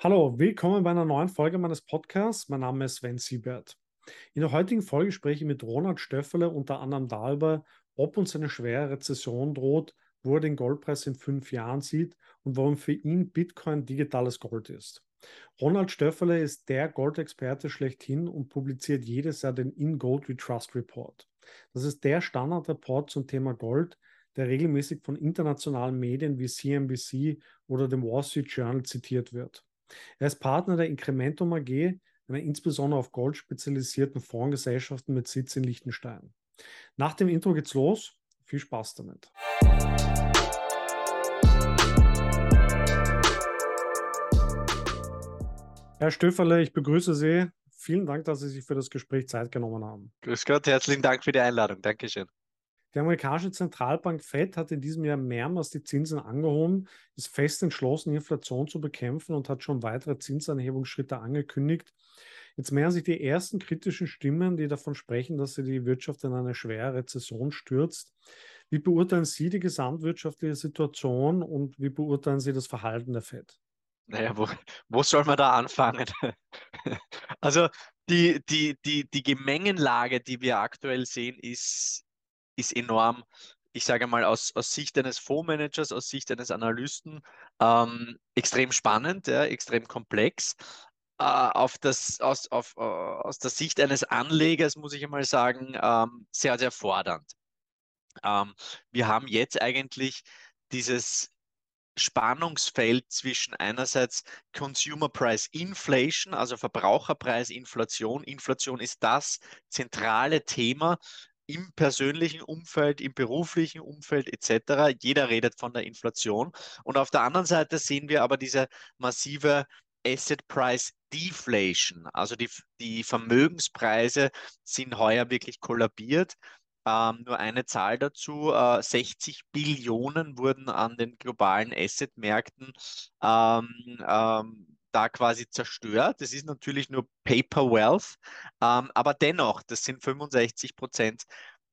Hallo, willkommen bei einer neuen Folge meines Podcasts. Mein Name ist Sven Siebert. In der heutigen Folge spreche ich mit Ronald Stöffele unter anderem darüber, ob uns eine schwere Rezession droht, wo er den Goldpreis in fünf Jahren sieht und warum für ihn Bitcoin digitales Gold ist. Ronald Stöffele ist der Goldexperte schlechthin und publiziert jedes Jahr den In Gold We Trust Report. Das ist der Standardreport zum Thema Gold, der regelmäßig von internationalen Medien wie CNBC oder dem Wall Street Journal zitiert wird. Er ist Partner der Incrementum AG, einer insbesondere auf Gold spezialisierten Fondsgesellschaften mit Sitz in Liechtenstein. Nach dem Intro geht's los. Viel Spaß damit. Herr Stöferle, ich begrüße Sie. Vielen Dank, dass Sie sich für das Gespräch Zeit genommen haben. Grüß Gott, herzlichen Dank für die Einladung. Dankeschön. Die amerikanische Zentralbank Fed hat in diesem Jahr mehrmals die Zinsen angehoben, ist fest entschlossen, Inflation zu bekämpfen und hat schon weitere Zinsanhebungsschritte angekündigt. Jetzt mehren sich die ersten kritischen Stimmen, die davon sprechen, dass sie die Wirtschaft in eine schwere Rezession stürzt. Wie beurteilen Sie die gesamtwirtschaftliche Situation und wie beurteilen Sie das Verhalten der Fed? Naja, wo, wo soll man da anfangen? also die, die, die, die Gemengenlage, die wir aktuell sehen, ist, ist enorm, ich sage mal, aus, aus Sicht eines Fondsmanagers, aus Sicht eines Analysten ähm, extrem spannend, ja, extrem komplex. Äh, auf das, aus, auf, uh, aus der Sicht eines Anlegers muss ich einmal sagen, ähm, sehr, sehr fordernd. Ähm, wir haben jetzt eigentlich dieses Spannungsfeld zwischen einerseits Consumer Price Inflation, also Verbraucherpreisinflation. Inflation ist das zentrale Thema, im persönlichen Umfeld, im beruflichen Umfeld etc. Jeder redet von der Inflation. Und auf der anderen Seite sehen wir aber diese massive Asset Price Deflation. Also die, die Vermögenspreise sind heuer wirklich kollabiert. Ähm, nur eine Zahl dazu, äh, 60 Billionen wurden an den globalen Assetmärkten ähm, ähm, da quasi zerstört. Das ist natürlich nur Paper Wealth, ähm, aber dennoch, das sind 65 Prozent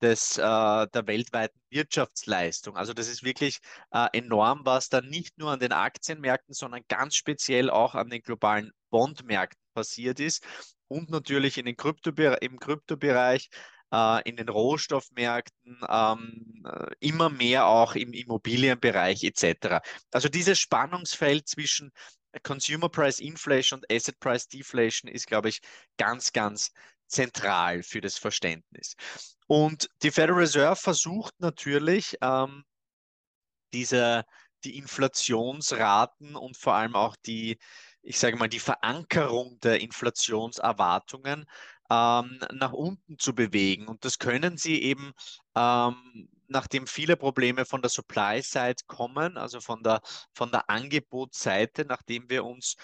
des, äh, der weltweiten Wirtschaftsleistung. Also das ist wirklich äh, enorm, was da nicht nur an den Aktienmärkten, sondern ganz speziell auch an den globalen Bondmärkten passiert ist und natürlich in den Krypto im Kryptobereich, äh, in den Rohstoffmärkten, ähm, äh, immer mehr auch im Immobilienbereich etc. Also dieses Spannungsfeld zwischen Consumer Price Inflation und Asset Price Deflation ist, glaube ich, ganz, ganz zentral für das Verständnis. Und die Federal Reserve versucht natürlich, ähm, diese, die Inflationsraten und vor allem auch die, ich sage mal, die Verankerung der Inflationserwartungen ähm, nach unten zu bewegen. Und das können sie eben ähm, nachdem viele Probleme von der Supply-Side kommen, also von der, von der Angebotsseite, nachdem wir uns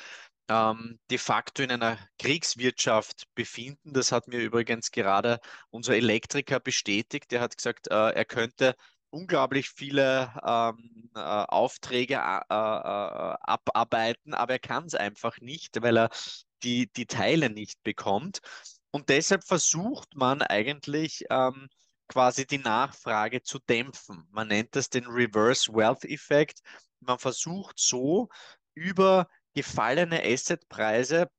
ähm, de facto in einer Kriegswirtschaft befinden. Das hat mir übrigens gerade unser Elektriker bestätigt. Der hat gesagt, äh, er könnte unglaublich viele ähm, äh, Aufträge äh, äh, abarbeiten, aber er kann es einfach nicht, weil er die, die Teile nicht bekommt. Und deshalb versucht man eigentlich ähm, quasi die Nachfrage zu dämpfen. Man nennt das den Reverse Wealth Effect. Man versucht so über gefallene Assetpreise,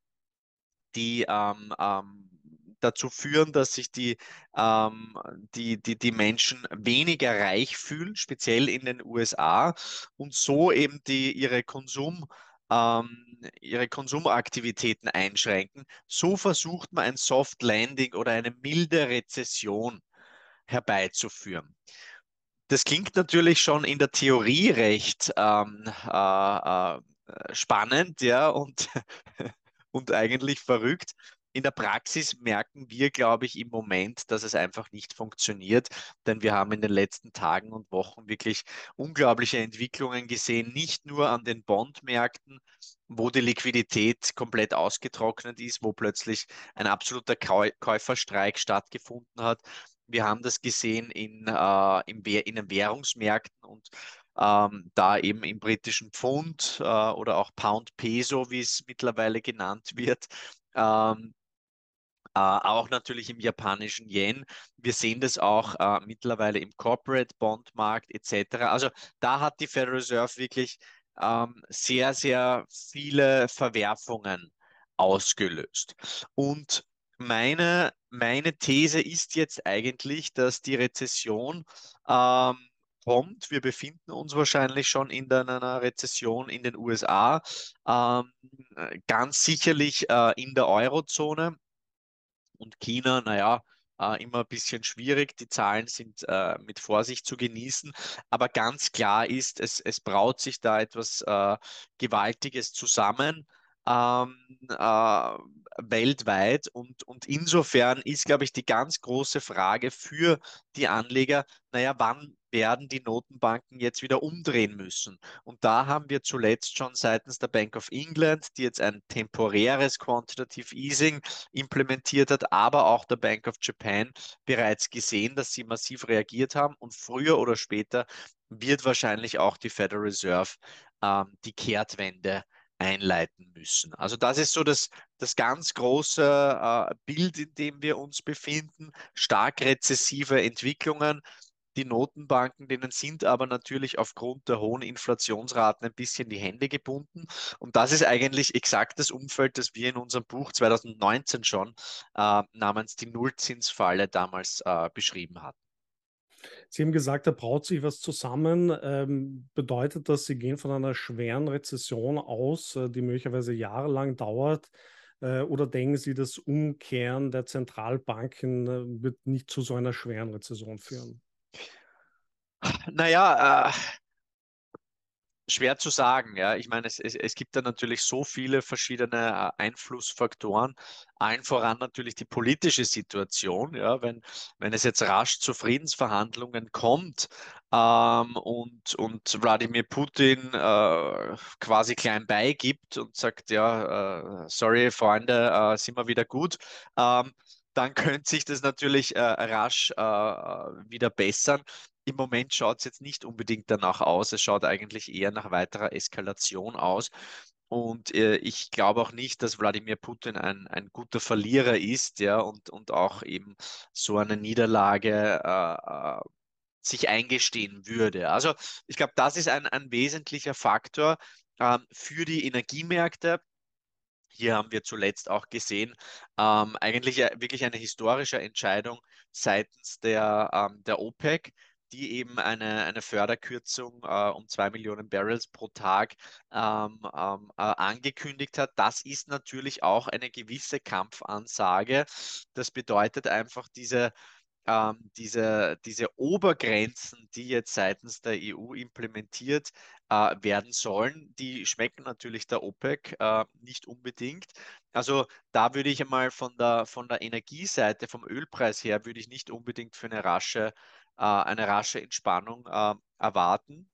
die ähm, ähm, dazu führen, dass sich die, ähm, die, die, die Menschen weniger reich fühlen, speziell in den USA, und so eben die, ihre Konsum ähm, ihre Konsumaktivitäten einschränken. So versucht man ein Soft Landing oder eine milde Rezession herbeizuführen. Das klingt natürlich schon in der Theorie recht ähm, äh, äh, spannend, ja, und, und eigentlich verrückt. In der Praxis merken wir, glaube ich, im Moment, dass es einfach nicht funktioniert, denn wir haben in den letzten Tagen und Wochen wirklich unglaubliche Entwicklungen gesehen, nicht nur an den Bondmärkten, wo die Liquidität komplett ausgetrocknet ist, wo plötzlich ein absoluter Käuferstreik stattgefunden hat, wir haben das gesehen in, äh, in, in den Währungsmärkten und ähm, da eben im britischen Pfund äh, oder auch Pound Peso, wie es mittlerweile genannt wird. Ähm, äh, auch natürlich im japanischen Yen. Wir sehen das auch äh, mittlerweile im Corporate Bond Markt etc. Also da hat die Federal Reserve wirklich ähm, sehr, sehr viele Verwerfungen ausgelöst. Und meine, meine These ist jetzt eigentlich, dass die Rezession ähm, kommt. Wir befinden uns wahrscheinlich schon in einer Rezession in den USA, ähm, ganz sicherlich äh, in der Eurozone und China, naja, äh, immer ein bisschen schwierig. Die Zahlen sind äh, mit Vorsicht zu genießen. Aber ganz klar ist, es, es braut sich da etwas äh, Gewaltiges zusammen. Ähm, äh, weltweit. Und, und insofern ist, glaube ich, die ganz große Frage für die Anleger, naja, wann werden die Notenbanken jetzt wieder umdrehen müssen? Und da haben wir zuletzt schon seitens der Bank of England, die jetzt ein temporäres Quantitative Easing implementiert hat, aber auch der Bank of Japan bereits gesehen, dass sie massiv reagiert haben. Und früher oder später wird wahrscheinlich auch die Federal Reserve ähm, die Kehrtwende einleiten müssen. Also das ist so das, das ganz große äh, Bild, in dem wir uns befinden. Stark rezessive Entwicklungen. Die Notenbanken, denen sind aber natürlich aufgrund der hohen Inflationsraten ein bisschen die Hände gebunden. Und das ist eigentlich exakt das Umfeld, das wir in unserem Buch 2019 schon äh, namens die Nullzinsfalle damals äh, beschrieben hatten. Sie haben gesagt, da braut sich was zusammen. Ähm, bedeutet das, Sie gehen von einer schweren Rezession aus, äh, die möglicherweise jahrelang dauert? Äh, oder denken Sie, das Umkehren der Zentralbanken äh, wird nicht zu so einer schweren Rezession führen? Naja, äh, schwer zu sagen. Ja, ich meine, es, es, es gibt da natürlich so viele verschiedene äh, Einflussfaktoren. Allen voran natürlich die politische Situation. Ja, wenn, wenn es jetzt rasch zu Friedensverhandlungen kommt ähm, und, und Wladimir Putin äh, quasi klein beigibt und sagt, ja, äh, sorry, Freunde, äh, sind wir wieder gut. Ähm, dann könnte sich das natürlich äh, rasch äh, wieder bessern. Im Moment schaut es jetzt nicht unbedingt danach aus. Es schaut eigentlich eher nach weiterer Eskalation aus. Und äh, ich glaube auch nicht, dass Wladimir Putin ein, ein guter Verlierer ist, ja, und, und auch eben so eine Niederlage äh, äh sich eingestehen würde. Also ich glaube, das ist ein, ein wesentlicher Faktor ähm, für die Energiemärkte. Hier haben wir zuletzt auch gesehen, ähm, eigentlich wirklich eine historische Entscheidung seitens der, ähm, der OPEC, die eben eine, eine Förderkürzung äh, um zwei Millionen Barrels pro Tag ähm, ähm, äh, angekündigt hat. Das ist natürlich auch eine gewisse Kampfansage. Das bedeutet einfach diese ähm, diese, diese Obergrenzen, die jetzt seitens der EU implementiert äh, werden sollen, die schmecken natürlich der OPEC äh, nicht unbedingt. Also da würde ich einmal von der, von der Energieseite, vom Ölpreis her, würde ich nicht unbedingt für eine rasche äh, eine rasche Entspannung äh, erwarten.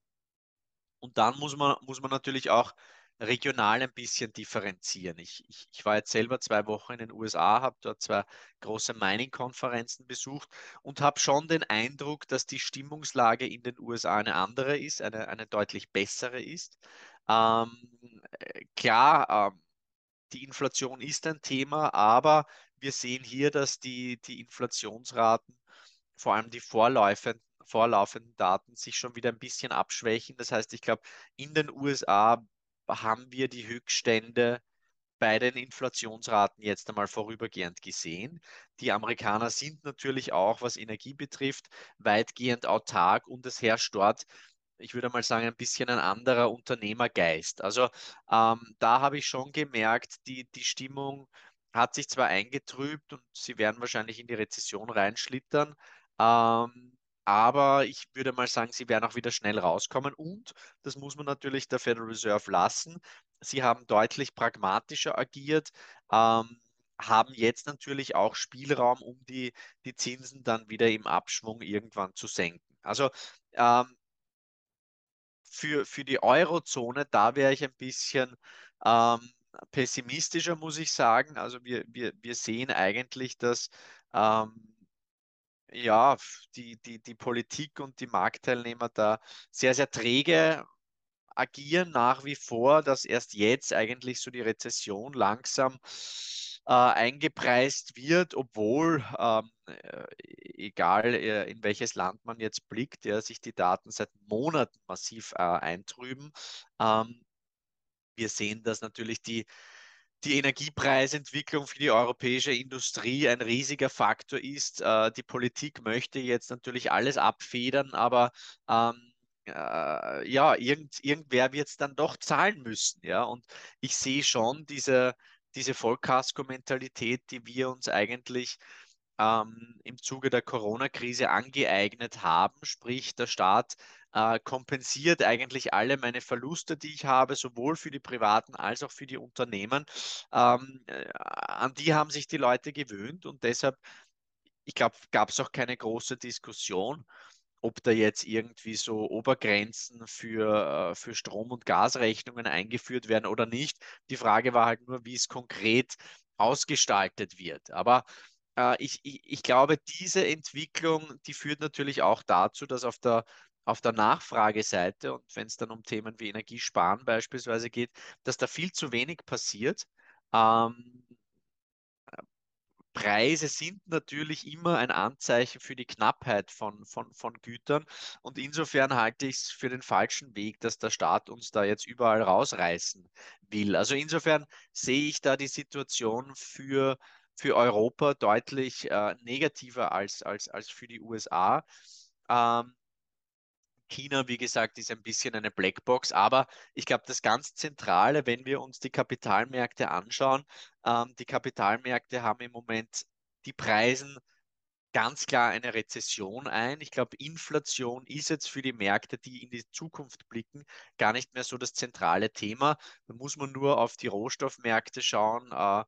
Und dann muss man, muss man natürlich auch regional ein bisschen differenzieren. Ich, ich, ich, war jetzt selber zwei Wochen in den USA, habe dort zwei große Mining-Konferenzen besucht und habe schon den Eindruck, dass die Stimmungslage in den USA eine andere ist, eine, eine deutlich bessere ist. Ähm, klar, ähm, die Inflation ist ein Thema, aber wir sehen hier, dass die, die Inflationsraten vor allem die vorlaufenden, vorlaufenden Daten sich schon wieder ein bisschen abschwächen. Das heißt, ich glaube, in den USA haben wir die Höchststände bei den Inflationsraten jetzt einmal vorübergehend gesehen. Die Amerikaner sind natürlich auch, was Energie betrifft, weitgehend autark und es herrscht dort, ich würde mal sagen, ein bisschen ein anderer Unternehmergeist. Also ähm, da habe ich schon gemerkt, die, die Stimmung hat sich zwar eingetrübt und sie werden wahrscheinlich in die Rezession reinschlittern, ähm, aber ich würde mal sagen, sie werden auch wieder schnell rauskommen. Und das muss man natürlich der Federal Reserve lassen. Sie haben deutlich pragmatischer agiert, ähm, haben jetzt natürlich auch Spielraum, um die, die Zinsen dann wieder im Abschwung irgendwann zu senken. Also ähm, für, für die Eurozone, da wäre ich ein bisschen ähm, pessimistischer, muss ich sagen. Also wir, wir, wir sehen eigentlich, dass ähm, ja, die, die, die Politik und die Marktteilnehmer da sehr, sehr träge agieren nach wie vor, dass erst jetzt eigentlich so die Rezession langsam äh, eingepreist wird, obwohl, ähm, äh, egal äh, in welches Land man jetzt blickt, ja, sich die Daten seit Monaten massiv äh, eintrüben. Ähm, wir sehen, dass natürlich die, die Energiepreisentwicklung für die europäische Industrie ein riesiger Faktor ist. Äh, die Politik möchte jetzt natürlich alles abfedern, aber ähm, äh, ja, irgend, irgendwer wird es dann doch zahlen müssen. Ja? Und ich sehe schon diese, diese Vollkasko-Mentalität, die wir uns eigentlich ähm, im Zuge der Corona-Krise angeeignet haben. Sprich, der Staat äh, kompensiert eigentlich alle meine Verluste, die ich habe, sowohl für die Privaten als auch für die Unternehmen. Ähm, äh, an die haben sich die Leute gewöhnt und deshalb, ich glaube, gab es auch keine große Diskussion ob da jetzt irgendwie so Obergrenzen für, äh, für Strom- und Gasrechnungen eingeführt werden oder nicht. Die Frage war halt nur, wie es konkret ausgestaltet wird. Aber ich, ich, ich glaube, diese Entwicklung, die führt natürlich auch dazu, dass auf der auf der Nachfrageseite und wenn es dann um Themen wie Energiesparen beispielsweise geht, dass da viel zu wenig passiert. Ähm, Preise sind natürlich immer ein Anzeichen für die Knappheit von, von, von Gütern. Und insofern halte ich es für den falschen Weg, dass der Staat uns da jetzt überall rausreißen will. Also insofern sehe ich da die Situation für, für Europa deutlich äh, negativer als, als, als für die USA. Ähm, China, wie gesagt, ist ein bisschen eine Blackbox, aber ich glaube, das ganz Zentrale, wenn wir uns die Kapitalmärkte anschauen, ähm, die Kapitalmärkte haben im Moment, die Preisen ganz klar eine Rezession ein. Ich glaube, Inflation ist jetzt für die Märkte, die in die Zukunft blicken, gar nicht mehr so das zentrale Thema. Da muss man nur auf die Rohstoffmärkte schauen, äh,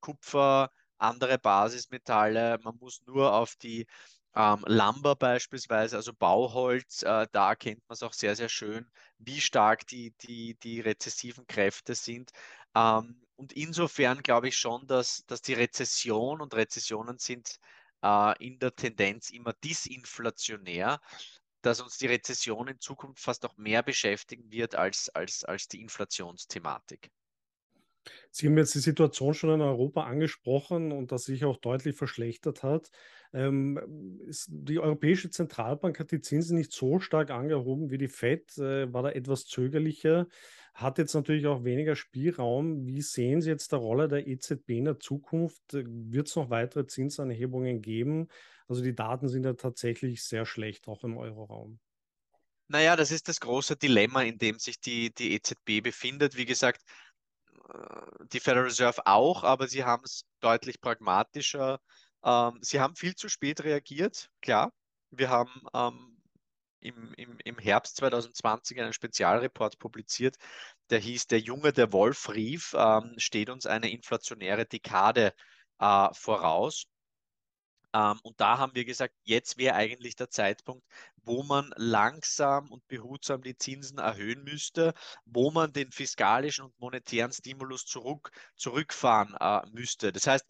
Kupfer, andere Basismetalle. Man muss nur auf die ähm, Lumber beispielsweise, also Bauholz, äh, da erkennt man es auch sehr, sehr schön, wie stark die, die, die rezessiven Kräfte sind. Ähm, und insofern glaube ich schon, dass, dass die Rezession und Rezessionen sind äh, in der Tendenz immer disinflationär, dass uns die Rezession in Zukunft fast noch mehr beschäftigen wird als, als, als die Inflationsthematik. Sie haben jetzt die Situation schon in Europa angesprochen und dass sich auch deutlich verschlechtert hat. Ähm, die Europäische Zentralbank hat die Zinsen nicht so stark angehoben wie die FED, äh, war da etwas zögerlicher, hat jetzt natürlich auch weniger Spielraum. Wie sehen Sie jetzt die Rolle der EZB in der Zukunft? Wird es noch weitere Zinsanhebungen geben? Also die Daten sind ja tatsächlich sehr schlecht, auch im Euroraum. Naja, das ist das große Dilemma, in dem sich die, die EZB befindet. Wie gesagt, die Federal Reserve auch, aber sie haben es deutlich pragmatischer. Ähm, sie haben viel zu spät reagiert, klar. Wir haben ähm, im, im, im Herbst 2020 einen Spezialreport publiziert, der hieß Der Junge, der Wolf rief, ähm, steht uns eine inflationäre Dekade äh, voraus. Ähm, und da haben wir gesagt, jetzt wäre eigentlich der Zeitpunkt, wo man langsam und behutsam die Zinsen erhöhen müsste, wo man den fiskalischen und monetären Stimulus zurück, zurückfahren äh, müsste. Das heißt,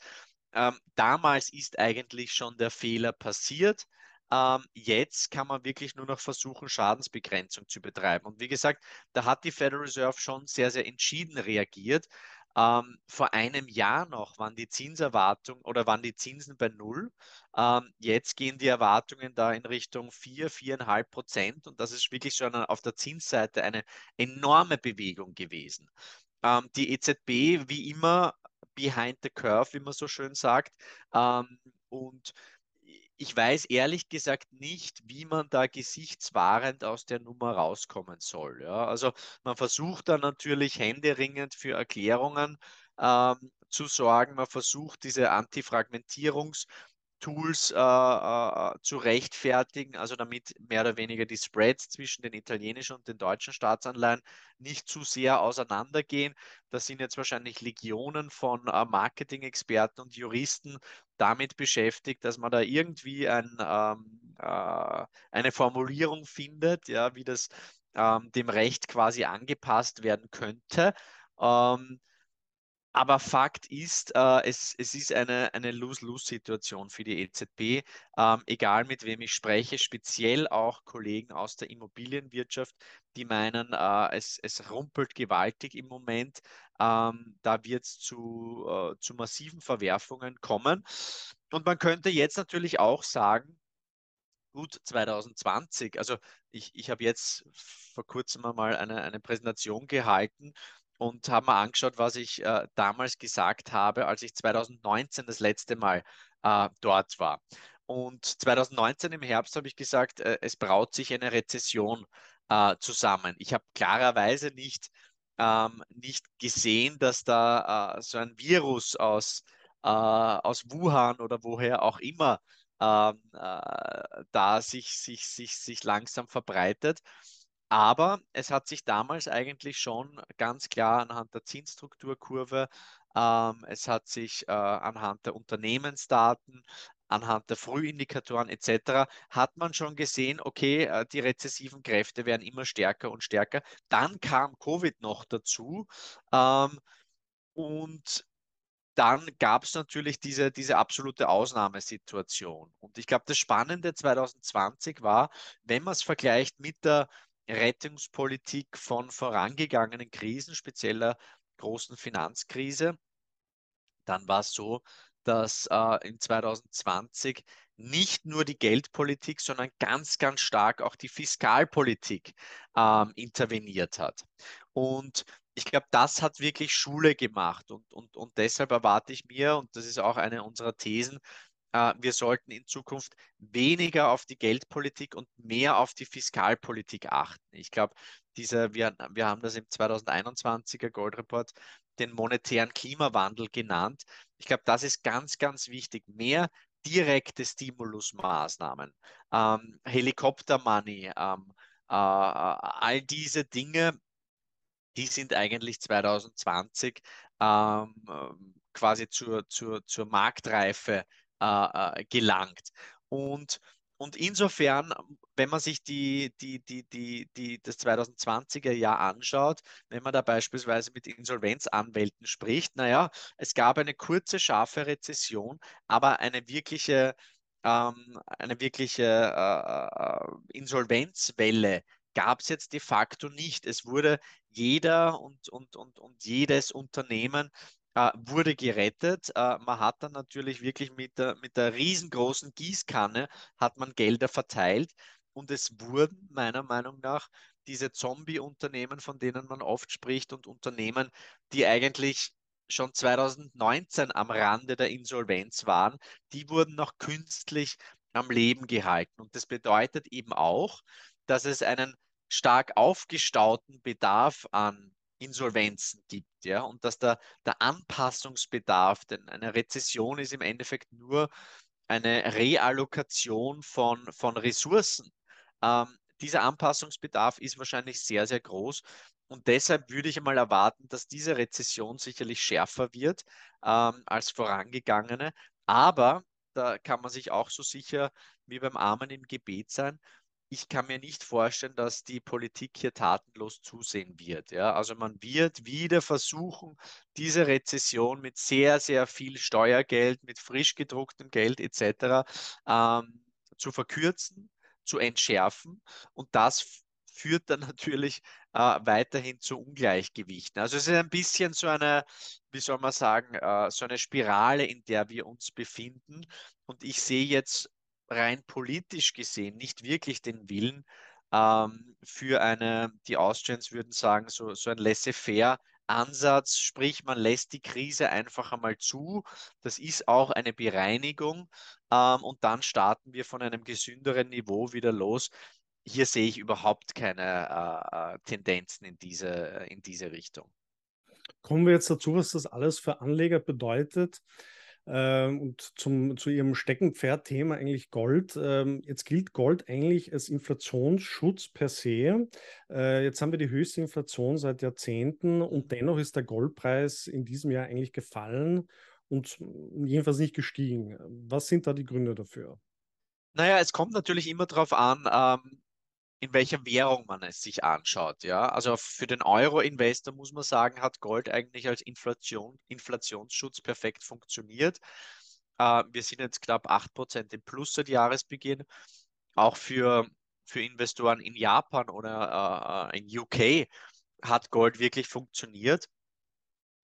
ähm, damals ist eigentlich schon der Fehler passiert. Ähm, jetzt kann man wirklich nur noch versuchen, Schadensbegrenzung zu betreiben. Und wie gesagt, da hat die Federal Reserve schon sehr, sehr entschieden reagiert. Ähm, vor einem Jahr noch waren die Zinserwartungen oder waren die Zinsen bei null. Ähm, jetzt gehen die Erwartungen da in Richtung 4, 4,5 Prozent und das ist wirklich schon auf der Zinsseite eine enorme Bewegung gewesen. Ähm, die EZB, wie immer, behind the curve, wie man so schön sagt. Ähm, und ich weiß ehrlich gesagt nicht, wie man da gesichtswahrend aus der Nummer rauskommen soll. Ja? Also man versucht da natürlich händeringend für Erklärungen ähm, zu sorgen. Man versucht diese Antifragmentierungs- Tools äh, äh, zu rechtfertigen, also damit mehr oder weniger die Spreads zwischen den italienischen und den deutschen Staatsanleihen nicht zu sehr auseinandergehen. Da sind jetzt wahrscheinlich Legionen von äh, Marketing-Experten und Juristen damit beschäftigt, dass man da irgendwie ein, ähm, äh, eine Formulierung findet, ja, wie das ähm, dem Recht quasi angepasst werden könnte. Ähm, aber Fakt ist, äh, es, es ist eine, eine Lose-Lose-Situation für die EZB. Ähm, egal mit wem ich spreche, speziell auch Kollegen aus der Immobilienwirtschaft, die meinen, äh, es, es rumpelt gewaltig im Moment. Ähm, da wird es zu, äh, zu massiven Verwerfungen kommen. Und man könnte jetzt natürlich auch sagen, gut 2020, also ich, ich habe jetzt vor kurzem mal eine, eine Präsentation gehalten und habe mir angeschaut, was ich äh, damals gesagt habe, als ich 2019 das letzte Mal äh, dort war. Und 2019 im Herbst habe ich gesagt, äh, es braut sich eine Rezession äh, zusammen. Ich habe klarerweise nicht, ähm, nicht gesehen, dass da äh, so ein Virus aus, äh, aus Wuhan oder woher auch immer ähm, äh, da sich, sich, sich, sich langsam verbreitet. Aber es hat sich damals eigentlich schon ganz klar anhand der Zinsstrukturkurve, ähm, es hat sich äh, anhand der Unternehmensdaten, anhand der Frühindikatoren etc. hat man schon gesehen, okay, äh, die rezessiven Kräfte werden immer stärker und stärker. Dann kam Covid noch dazu ähm, und dann gab es natürlich diese, diese absolute Ausnahmesituation. Und ich glaube, das Spannende 2020 war, wenn man es vergleicht mit der Rettungspolitik von vorangegangenen Krisen, speziell der großen Finanzkrise, dann war es so, dass äh, in 2020 nicht nur die Geldpolitik, sondern ganz, ganz stark auch die Fiskalpolitik ähm, interveniert hat. Und ich glaube, das hat wirklich Schule gemacht und, und, und deshalb erwarte ich mir, und das ist auch eine unserer Thesen, wir sollten in Zukunft weniger auf die Geldpolitik und mehr auf die Fiskalpolitik achten. Ich glaube, diese, wir, wir haben das im 2021er Gold Report den monetären Klimawandel genannt. Ich glaube, das ist ganz, ganz wichtig. Mehr direkte Stimulusmaßnahmen, ähm, Helikopter-Money, ähm, äh, all diese Dinge, die sind eigentlich 2020 ähm, quasi zur, zur, zur Marktreife äh, äh, gelangt. Und, und insofern, wenn man sich die, die, die, die, die, das 2020er Jahr anschaut, wenn man da beispielsweise mit Insolvenzanwälten spricht, naja, es gab eine kurze, scharfe Rezession, aber eine wirkliche, ähm, eine wirkliche äh, äh Insolvenzwelle gab es jetzt de facto nicht. Es wurde jeder und, und, und, und jedes Unternehmen äh, wurde gerettet. Äh, man hat dann natürlich wirklich mit der, mit der riesengroßen Gießkanne hat man Gelder verteilt und es wurden meiner Meinung nach diese Zombie-Unternehmen, von denen man oft spricht und Unternehmen, die eigentlich schon 2019 am Rande der Insolvenz waren, die wurden noch künstlich am Leben gehalten. Und das bedeutet eben auch, dass es einen stark aufgestauten Bedarf an Insolvenzen gibt, ja, und dass der, der Anpassungsbedarf, denn eine Rezession ist im Endeffekt nur eine Reallokation von, von Ressourcen. Ähm, dieser Anpassungsbedarf ist wahrscheinlich sehr, sehr groß. Und deshalb würde ich einmal erwarten, dass diese Rezession sicherlich schärfer wird ähm, als vorangegangene. Aber da kann man sich auch so sicher wie beim Armen im Gebet sein ich kann mir nicht vorstellen, dass die Politik hier tatenlos zusehen wird. Ja? Also man wird wieder versuchen, diese Rezession mit sehr, sehr viel Steuergeld, mit frisch gedrucktem Geld etc. Ähm, zu verkürzen, zu entschärfen. Und das führt dann natürlich äh, weiterhin zu Ungleichgewichten. Also es ist ein bisschen so eine, wie soll man sagen, äh, so eine Spirale, in der wir uns befinden. Und ich sehe jetzt rein politisch gesehen nicht wirklich den Willen ähm, für eine, die Austrians würden sagen, so, so ein laissez-faire Ansatz, sprich man lässt die Krise einfach einmal zu. Das ist auch eine Bereinigung ähm, und dann starten wir von einem gesünderen Niveau wieder los. Hier sehe ich überhaupt keine äh, äh Tendenzen in diese, in diese Richtung. Kommen wir jetzt dazu, was das alles für Anleger bedeutet. Ähm, und zum, zu Ihrem Steckenpferd-Thema eigentlich Gold. Ähm, jetzt gilt Gold eigentlich als Inflationsschutz per se. Äh, jetzt haben wir die höchste Inflation seit Jahrzehnten und dennoch ist der Goldpreis in diesem Jahr eigentlich gefallen und jedenfalls nicht gestiegen. Was sind da die Gründe dafür? Naja, es kommt natürlich immer darauf an, ähm, in welcher Währung man es sich anschaut. Ja? Also für den Euro-Investor muss man sagen, hat Gold eigentlich als Inflation, Inflationsschutz perfekt funktioniert. Äh, wir sind jetzt knapp 8% im Plus seit Jahresbeginn. Auch für, für Investoren in Japan oder äh, in UK hat Gold wirklich funktioniert.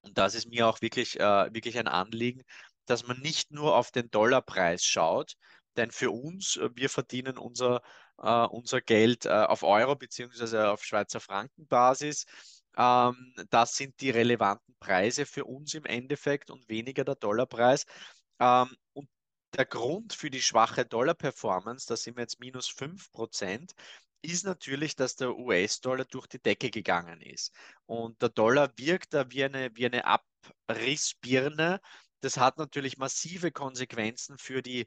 Und das ist mir auch wirklich, äh, wirklich ein Anliegen, dass man nicht nur auf den Dollarpreis schaut, denn für uns, äh, wir verdienen unser, äh, unser Geld äh, auf Euro bzw. auf Schweizer Frankenbasis. Ähm, das sind die relevanten Preise für uns im Endeffekt und weniger der Dollarpreis. Ähm, und der Grund für die schwache Dollar-Performance, da sind wir jetzt minus 5%, ist natürlich, dass der US-Dollar durch die Decke gegangen ist. Und der Dollar wirkt da wie eine, wie eine Abrissbirne. Das hat natürlich massive Konsequenzen für die,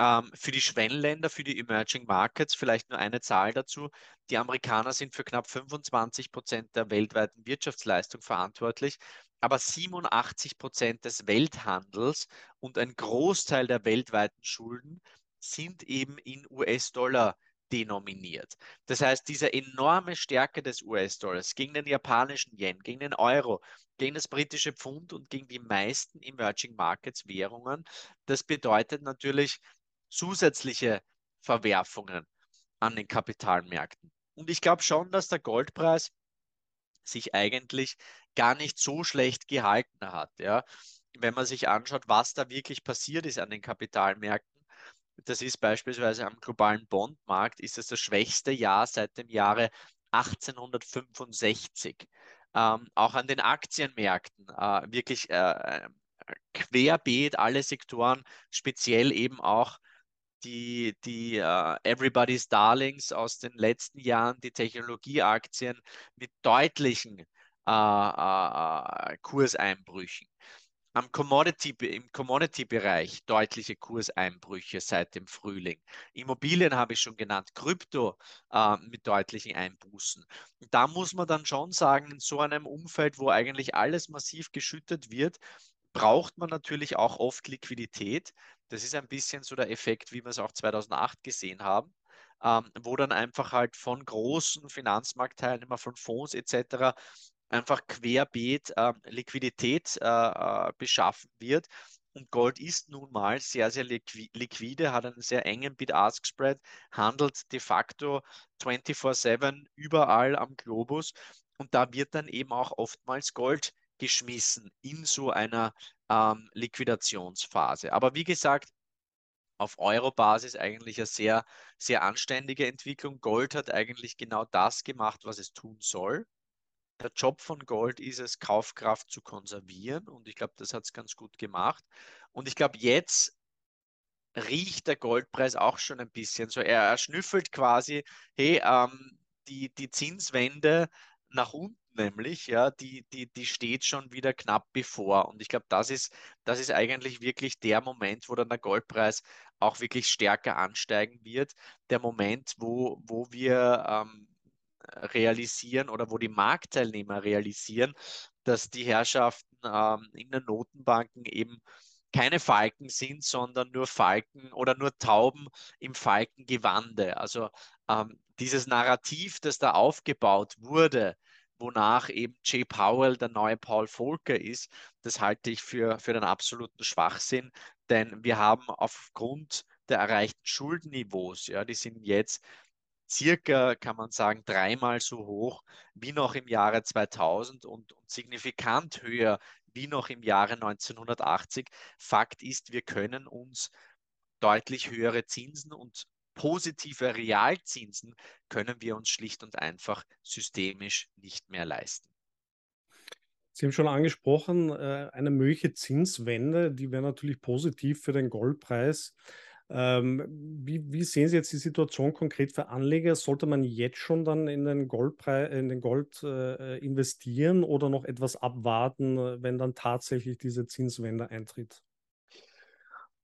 ähm, für die Schwellenländer, für die Emerging Markets. Vielleicht nur eine Zahl dazu. Die Amerikaner sind für knapp 25 Prozent der weltweiten Wirtschaftsleistung verantwortlich aber 87 Prozent des Welthandels und ein Großteil der weltweiten Schulden sind eben in US-Dollar denominiert. Das heißt, diese enorme Stärke des US-Dollars gegen den japanischen Yen, gegen den Euro, gegen das britische Pfund und gegen die meisten Emerging Markets Währungen, das bedeutet natürlich zusätzliche Verwerfungen an den Kapitalmärkten. Und ich glaube schon, dass der Goldpreis sich eigentlich gar nicht so schlecht gehalten hat. Ja. Wenn man sich anschaut, was da wirklich passiert ist an den Kapitalmärkten, das ist beispielsweise am globalen Bondmarkt, ist es das schwächste Jahr seit dem Jahre 1865. Ähm, auch an den Aktienmärkten äh, wirklich äh, querbeet alle Sektoren, speziell eben auch die, die uh, Everybody's Darlings aus den letzten Jahren, die Technologieaktien mit deutlichen uh, uh, Kurseinbrüchen. Am Commodity, Im Commodity-Bereich deutliche Kurseinbrüche seit dem Frühling. Immobilien habe ich schon genannt, Krypto mit deutlichen Einbußen. Da muss man dann schon sagen, in so einem Umfeld, wo eigentlich alles massiv geschüttet wird, braucht man natürlich auch oft Liquidität. Das ist ein bisschen so der Effekt, wie wir es auch 2008 gesehen haben, ähm, wo dann einfach halt von großen Finanzmarktteilnehmern, von Fonds etc. einfach querbeet äh, Liquidität äh, beschaffen wird. Und Gold ist nun mal sehr, sehr liquide, hat einen sehr engen Bid-Ask-Spread, handelt de facto 24-7 überall am Globus. Und da wird dann eben auch oftmals Gold geschmissen in so einer ähm, Liquidationsphase. Aber wie gesagt, auf Euro-Basis eigentlich eine sehr, sehr anständige Entwicklung. Gold hat eigentlich genau das gemacht, was es tun soll. Der Job von Gold ist es, Kaufkraft zu konservieren und ich glaube, das hat es ganz gut gemacht. Und ich glaube, jetzt riecht der Goldpreis auch schon ein bisschen so. Er, er schnüffelt quasi, hey, ähm, die, die Zinswende nach unten nämlich, ja, die, die, die steht schon wieder knapp bevor. Und ich glaube, das ist, das ist eigentlich wirklich der Moment, wo dann der Goldpreis auch wirklich stärker ansteigen wird. Der Moment, wo, wo wir ähm, realisieren oder wo die Marktteilnehmer realisieren, dass die Herrschaften ähm, in den Notenbanken eben keine Falken sind, sondern nur Falken oder nur Tauben im Falkengewande. Also ähm, dieses Narrativ, das da aufgebaut wurde, wonach eben Jay Powell der neue Paul Volcker ist, das halte ich für, für den absoluten Schwachsinn, denn wir haben aufgrund der erreichten Schuldenniveaus, ja, die sind jetzt circa, kann man sagen, dreimal so hoch wie noch im Jahre 2000 und, und signifikant höher wie noch im Jahre 1980. Fakt ist, wir können uns deutlich höhere Zinsen und positive Realzinsen können wir uns schlicht und einfach systemisch nicht mehr leisten. Sie haben schon angesprochen, äh, eine mögliche Zinswende, die wäre natürlich positiv für den Goldpreis. Ähm, wie, wie, sehen Sie jetzt die Situation konkret für Anleger? Sollte man jetzt schon dann in den, Goldpreis, in den Gold äh, investieren oder noch etwas abwarten, wenn dann tatsächlich diese Zinswende eintritt?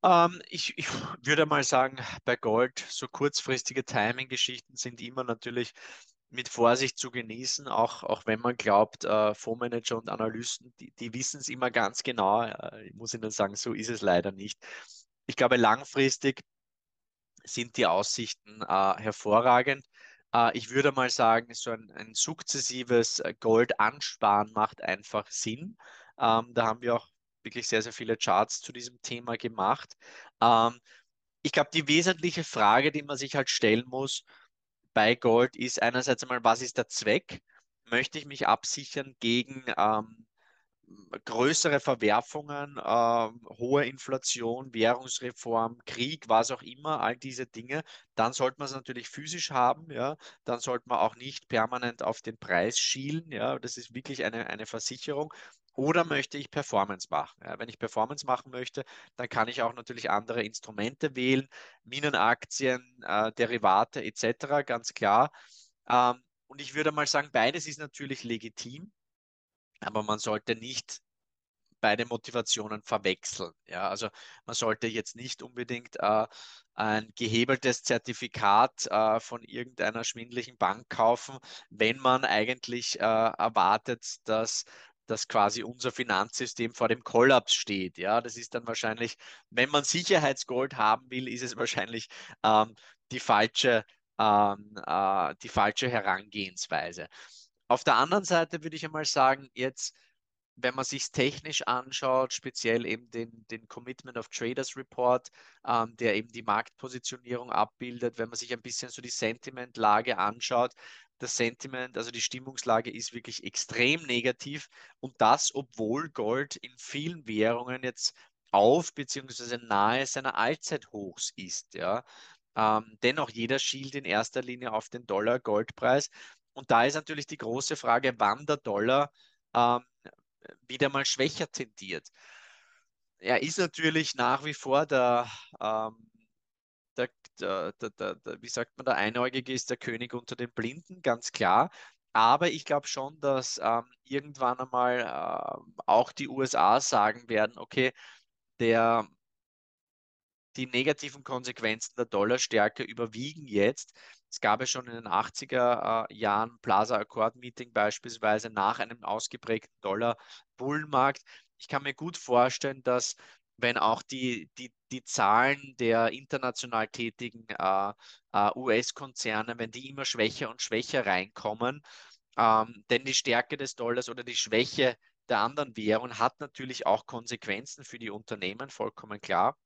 Ähm, ich, ich, würde mal sagen, bei Gold, so kurzfristige Timing-Geschichten sind immer natürlich mit Vorsicht zu genießen, auch, auch wenn man glaubt, äh, Fondsmanager und Analysten, die, die wissen es immer ganz genau. Äh, ich muss Ihnen sagen, so ist es leider nicht. Ich glaube, langfristig sind die Aussichten äh, hervorragend. Äh, ich würde mal sagen, so ein, ein sukzessives äh, Gold ansparen macht einfach Sinn. Ähm, da haben wir auch wirklich sehr, sehr viele Charts zu diesem Thema gemacht. Ähm, ich glaube, die wesentliche Frage, die man sich halt stellen muss bei Gold, ist einerseits einmal, was ist der Zweck? Möchte ich mich absichern gegen, ähm, größere Verwerfungen, äh, hohe Inflation, Währungsreform, Krieg, was auch immer, all diese Dinge, dann sollte man es natürlich physisch haben, ja, dann sollte man auch nicht permanent auf den Preis schielen, ja, das ist wirklich eine, eine Versicherung. Oder möchte ich Performance machen? Ja, wenn ich Performance machen möchte, dann kann ich auch natürlich andere Instrumente wählen, Minenaktien, äh, Derivate etc., ganz klar. Ähm, und ich würde mal sagen, beides ist natürlich legitim. Aber man sollte nicht beide Motivationen verwechseln. Ja, also man sollte jetzt nicht unbedingt äh, ein gehebeltes Zertifikat äh, von irgendeiner schwindlichen Bank kaufen, wenn man eigentlich äh, erwartet, dass dass quasi unser Finanzsystem vor dem Kollaps steht. Ja, das ist dann wahrscheinlich, wenn man Sicherheitsgold haben will, ist es wahrscheinlich ähm, die falsche, ähm, äh, die falsche Herangehensweise. Auf der anderen Seite würde ich einmal sagen, jetzt, wenn man sich technisch anschaut, speziell eben den, den Commitment of Traders Report, ähm, der eben die Marktpositionierung abbildet, wenn man sich ein bisschen so die Sentimentlage anschaut, das Sentiment, also die Stimmungslage ist wirklich extrem negativ und das, obwohl Gold in vielen Währungen jetzt auf bzw. nahe seiner Allzeithochs ist. Ja. Ähm, dennoch, jeder schielt in erster Linie auf den Dollar-Goldpreis und da ist natürlich die große Frage, wann der Dollar ähm, wieder mal schwächer tendiert. Er ist natürlich nach wie vor der, ähm, der, der, der, wie sagt man, der Einäugige ist der König unter den Blinden, ganz klar. Aber ich glaube schon, dass ähm, irgendwann einmal äh, auch die USA sagen werden, okay, der, die negativen Konsequenzen der Dollarstärke überwiegen jetzt. Es gab ja schon in den 80er äh, Jahren Plaza Accord Meeting beispielsweise nach einem ausgeprägten Dollar-Bullenmarkt. Ich kann mir gut vorstellen, dass wenn auch die, die, die Zahlen der international tätigen äh, äh, US-Konzerne, wenn die immer schwächer und schwächer reinkommen, ähm, denn die Stärke des Dollars oder die Schwäche der anderen Währungen hat natürlich auch Konsequenzen für die Unternehmen, vollkommen klar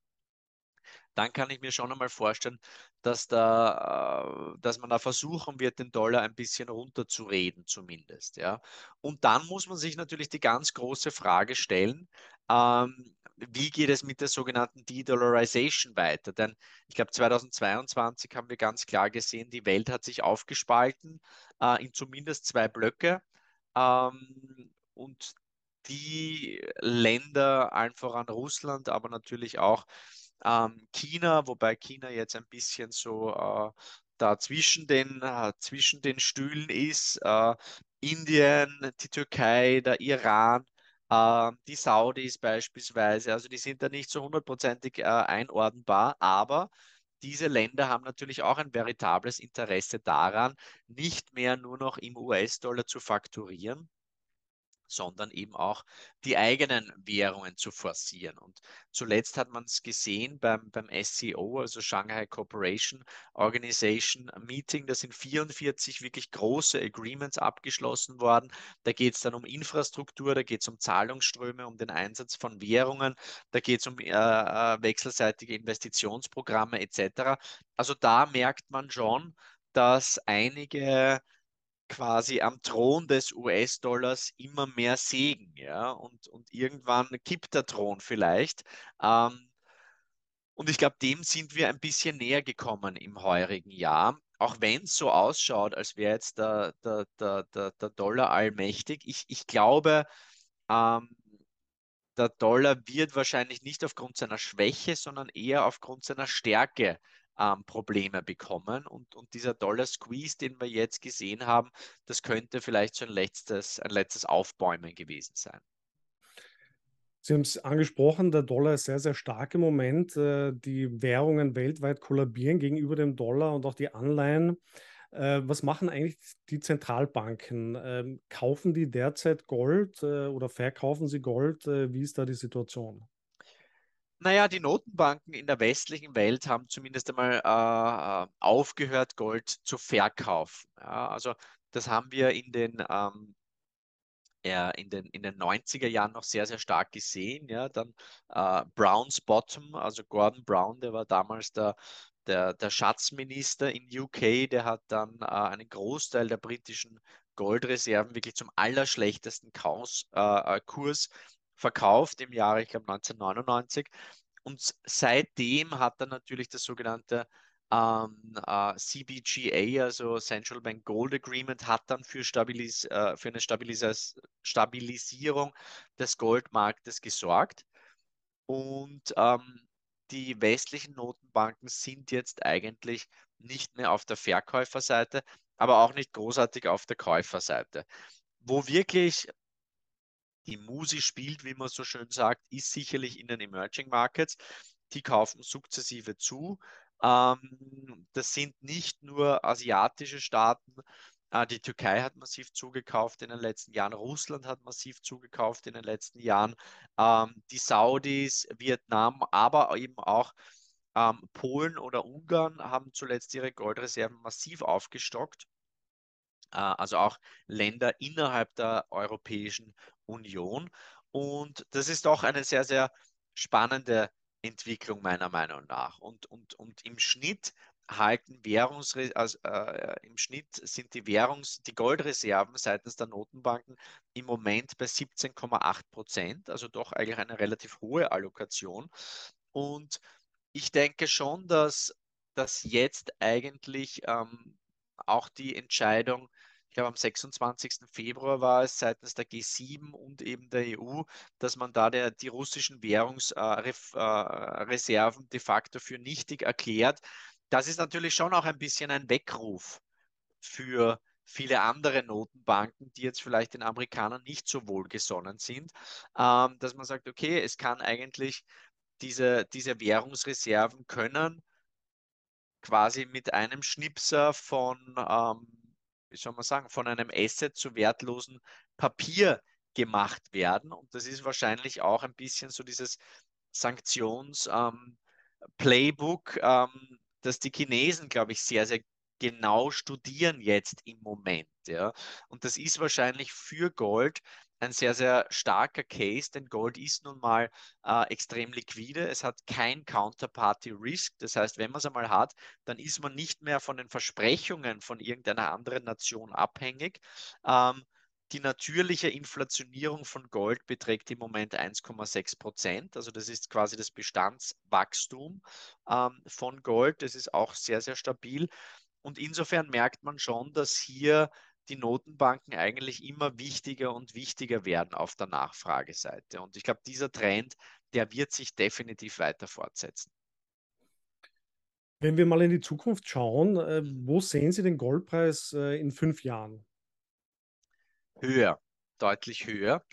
dann kann ich mir schon einmal vorstellen, dass, da, äh, dass man da versuchen wird, den Dollar ein bisschen runterzureden zumindest. Ja. Und dann muss man sich natürlich die ganz große Frage stellen, ähm, wie geht es mit der sogenannten De-Dollarization weiter? Denn ich glaube, 2022 haben wir ganz klar gesehen, die Welt hat sich aufgespalten äh, in zumindest zwei Blöcke. Ähm, und die Länder, allen voran Russland, aber natürlich auch ähm, China, wobei China jetzt ein bisschen so äh, da zwischen den, äh, zwischen den Stühlen ist. Äh, Indien, die Türkei, der Iran, äh, die Saudis beispielsweise. Also die sind da nicht so hundertprozentig äh, einordnbar, aber diese Länder haben natürlich auch ein veritables Interesse daran, nicht mehr nur noch im US-Dollar zu fakturieren, sondern eben auch die eigenen Währungen zu forcieren. Und zuletzt hat man es gesehen beim, beim SCO, also Shanghai Cooperation Organization Meeting, da sind 44 wirklich große Agreements abgeschlossen worden. Da geht es dann um Infrastruktur, da geht es um Zahlungsströme, um den Einsatz von Währungen, da geht es um äh, äh, wechselseitige Investitionsprogramme etc. Also da merkt man schon, dass einige quasi am Thron des US-Dollars immer mehr sägen, ja, und, und irgendwann kippt der Thron vielleicht. Ähm, und ich glaube, dem sind wir ein bisschen näher gekommen im heurigen Jahr. Auch wenn es so ausschaut, als wäre jetzt der, der, der, der, der Dollar allmächtig. Ich, ich glaube, ähm, der Dollar wird wahrscheinlich nicht aufgrund seiner Schwäche, sondern eher aufgrund seiner Stärke ähm, Probleme bekommen. Und, und dieser Dollar Squeeze, den wir jetzt gesehen haben, das könnte vielleicht so ein letztes, ein letztes Aufbäumen gewesen sein. Sie haben es angesprochen, der Dollar ist sehr, sehr stark im Moment. Äh, die Währungen weltweit kollabieren gegenüber dem Dollar und auch die Anleihen. Äh, was machen eigentlich die Zentralbanken? Ähm, kaufen die derzeit Gold äh, oder verkaufen sie Gold? Wie ist da die Situation? Naja, die Notenbanken in der westlichen Welt haben zumindest einmal äh, aufgehört, Gold zu verkaufen. Ja, also das haben wir in den, ähm, ja, in, den, in den 90er Jahren noch sehr, sehr stark gesehen. Ja, dann äh, Browns Bottom, also Gordon Brown, der war damals der, der, der Schatzminister in UK, der hat dann äh, einen Großteil der britischen Goldreserven wirklich zum allerschlechtesten äh, äh, Kurs verkauft im Jahre, ich glaube 1999. Und seitdem hat er natürlich das sogenannte ähm, äh, CBGA, also Central Bank Gold Agreement, hat dann für, Stabilis äh, für eine Stabilis Stabilisierung des Goldmarktes gesorgt. Und ähm, die westlichen Notenbanken sind jetzt eigentlich nicht mehr auf der Verkäuferseite, aber auch nicht großartig auf der Käuferseite. Wo wirklich die Musi spielt, wie man so schön sagt, ist sicherlich in den Emerging Markets. Die kaufen sukzessive zu. Ähm, das sind nicht nur asiatische Staaten. Äh, die Türkei hat massiv zugekauft in den letzten Jahren. Russland hat massiv zugekauft in den letzten Jahren. Ähm, die Saudis, Vietnam, aber eben auch ähm, Polen oder Ungarn haben zuletzt ihre Goldreserven massiv aufgestockt. Äh, also auch Länder innerhalb der Europäischen Union. Und das ist auch eine sehr, sehr spannende Entwicklung meiner Meinung nach. Und, und, und im Schnitt halten Währungs also, äh, im Schnitt sind die Währungs die Goldreserven seitens der Notenbanken im Moment bei 17,8 Prozent, also doch eigentlich eine relativ hohe Allokation. Und ich denke schon, dass, dass jetzt eigentlich ähm, auch die Entscheidung ich glaube am 26. Februar war es seitens der G7 und eben der EU, dass man da der, die russischen Währungsreserven äh, de facto für nichtig erklärt. Das ist natürlich schon auch ein bisschen ein Weckruf für viele andere Notenbanken, die jetzt vielleicht den Amerikanern nicht so wohlgesonnen sind, ähm, dass man sagt, okay, es kann eigentlich diese, diese Währungsreserven können quasi mit einem Schnipser von ähm, wie soll man sagen, von einem Asset zu wertlosen Papier gemacht werden. Und das ist wahrscheinlich auch ein bisschen so dieses Sanktions-Playbook, ähm, ähm, das die Chinesen, glaube ich, sehr, sehr genau studieren jetzt im Moment. Ja. Und das ist wahrscheinlich für Gold ein sehr, sehr starker Case, denn Gold ist nun mal äh, extrem liquide. Es hat kein Counterparty Risk. Das heißt, wenn man es einmal hat, dann ist man nicht mehr von den Versprechungen von irgendeiner anderen Nation abhängig. Ähm, die natürliche Inflationierung von Gold beträgt im Moment 1,6 Prozent. Also das ist quasi das Bestandswachstum ähm, von Gold. Das ist auch sehr, sehr stabil. Und insofern merkt man schon, dass hier die Notenbanken eigentlich immer wichtiger und wichtiger werden auf der Nachfrageseite. Und ich glaube, dieser Trend, der wird sich definitiv weiter fortsetzen. Wenn wir mal in die Zukunft schauen, äh, wo sehen Sie den Goldpreis äh, in fünf Jahren? Höher, deutlich höher.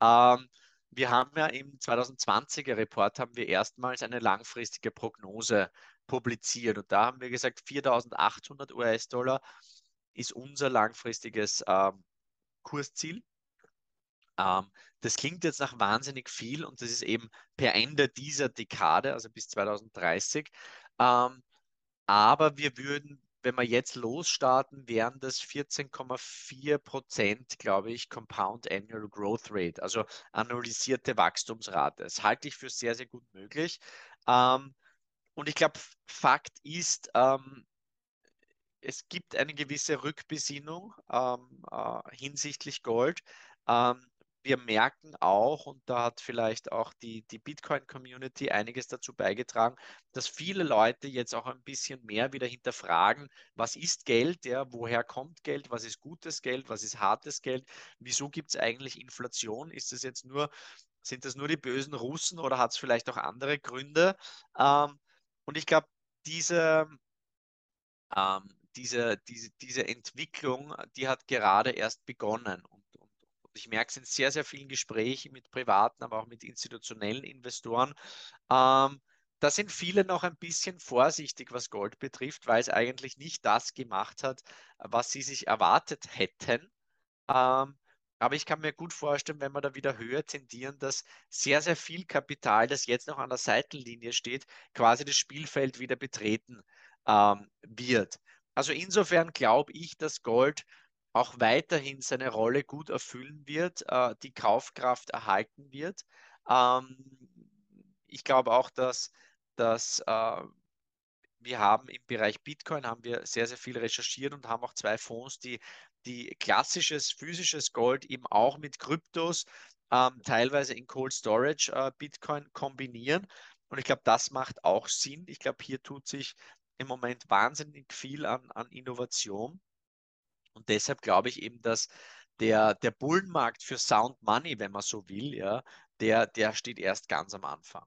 Ähm, wir haben ja im 2020er Report haben wir erstmals eine langfristige Prognose publiziert und da haben wir gesagt 4.800 US-Dollar ist unser langfristiges ähm, Kursziel. Ähm, das klingt jetzt nach wahnsinnig viel und das ist eben per Ende dieser Dekade, also bis 2030. Ähm, aber wir würden, wenn wir jetzt losstarten, wären das 14,4 Prozent, glaube ich, Compound Annual Growth Rate, also analysierte Wachstumsrate. Das halte ich für sehr, sehr gut möglich. Ähm, und ich glaube, Fakt ist, ähm, es gibt eine gewisse Rückbesinnung ähm, äh, hinsichtlich Gold. Ähm, wir merken auch, und da hat vielleicht auch die, die Bitcoin-Community einiges dazu beigetragen, dass viele Leute jetzt auch ein bisschen mehr wieder hinterfragen, was ist Geld, ja, woher kommt Geld, was ist gutes Geld, was ist hartes Geld, wieso gibt es eigentlich Inflation? Ist es jetzt nur, sind das nur die bösen Russen oder hat es vielleicht auch andere Gründe? Ähm, und ich glaube, diese, ähm, diese, diese, diese Entwicklung, die hat gerade erst begonnen. Und, und, und ich merke es in sehr, sehr vielen Gesprächen mit privaten, aber auch mit institutionellen Investoren. Ähm, da sind viele noch ein bisschen vorsichtig, was Gold betrifft, weil es eigentlich nicht das gemacht hat, was sie sich erwartet hätten. Ähm, aber ich kann mir gut vorstellen, wenn wir da wieder höher tendieren, dass sehr, sehr viel Kapital, das jetzt noch an der Seitenlinie steht, quasi das Spielfeld wieder betreten ähm, wird. Also insofern glaube ich, dass Gold auch weiterhin seine Rolle gut erfüllen wird, äh, die Kaufkraft erhalten wird. Ähm, ich glaube auch, dass, dass äh, wir haben im Bereich Bitcoin haben wir sehr, sehr viel recherchiert und haben auch zwei Fonds, die die klassisches physisches Gold eben auch mit Kryptos, ähm, teilweise in Cold Storage äh, Bitcoin kombinieren. Und ich glaube, das macht auch Sinn. Ich glaube, hier tut sich im Moment wahnsinnig viel an, an Innovation. Und deshalb glaube ich eben, dass der, der Bullenmarkt für Sound Money, wenn man so will, ja, der, der steht erst ganz am Anfang.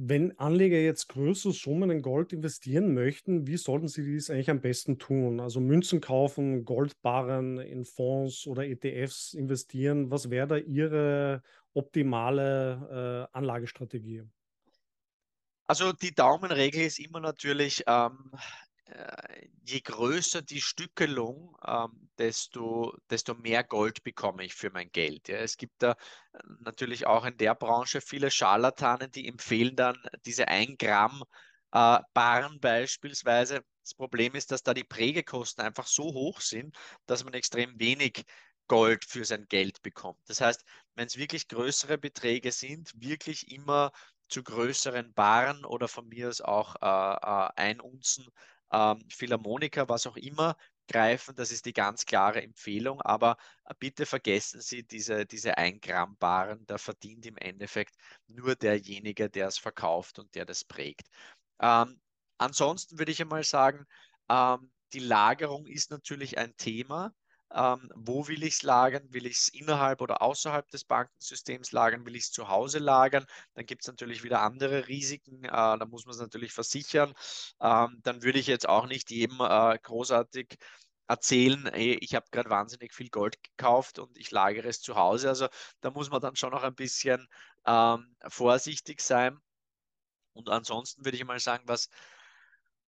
Wenn Anleger jetzt größere Summen in Gold investieren möchten, wie sollten sie dies eigentlich am besten tun? Also Münzen kaufen, Goldbarren in Fonds oder ETFs investieren. Was wäre da Ihre optimale äh, Anlagestrategie? Also die Daumenregel ist immer natürlich, ähm, äh, je größer die Stückelung, ähm, desto, desto mehr Gold bekomme ich für mein Geld. Ja. Es gibt da äh, natürlich auch in der Branche viele Scharlatanen, die empfehlen dann diese 1 Gramm äh, Barren beispielsweise. Das Problem ist, dass da die Prägekosten einfach so hoch sind, dass man extrem wenig Gold für sein Geld bekommt. Das heißt, wenn es wirklich größere Beträge sind, wirklich immer zu größeren Baren oder von mir aus auch äh, äh, ein Unzen ähm, Philharmoniker, was auch immer, greifen. Das ist die ganz klare Empfehlung. Aber äh, bitte vergessen Sie diese, diese 1 Gramm Baren. Da verdient im Endeffekt nur derjenige, der es verkauft und der das prägt. Ähm, ansonsten würde ich einmal sagen, ähm, die Lagerung ist natürlich ein Thema. Ähm, wo will ich es lagern? Will ich es innerhalb oder außerhalb des Bankensystems lagern? Will ich es zu Hause lagern? Dann gibt es natürlich wieder andere Risiken. Äh, da muss man es natürlich versichern. Ähm, dann würde ich jetzt auch nicht jedem äh, großartig erzählen, hey, ich habe gerade wahnsinnig viel Gold gekauft und ich lagere es zu Hause. Also da muss man dann schon noch ein bisschen ähm, vorsichtig sein. Und ansonsten würde ich mal sagen, was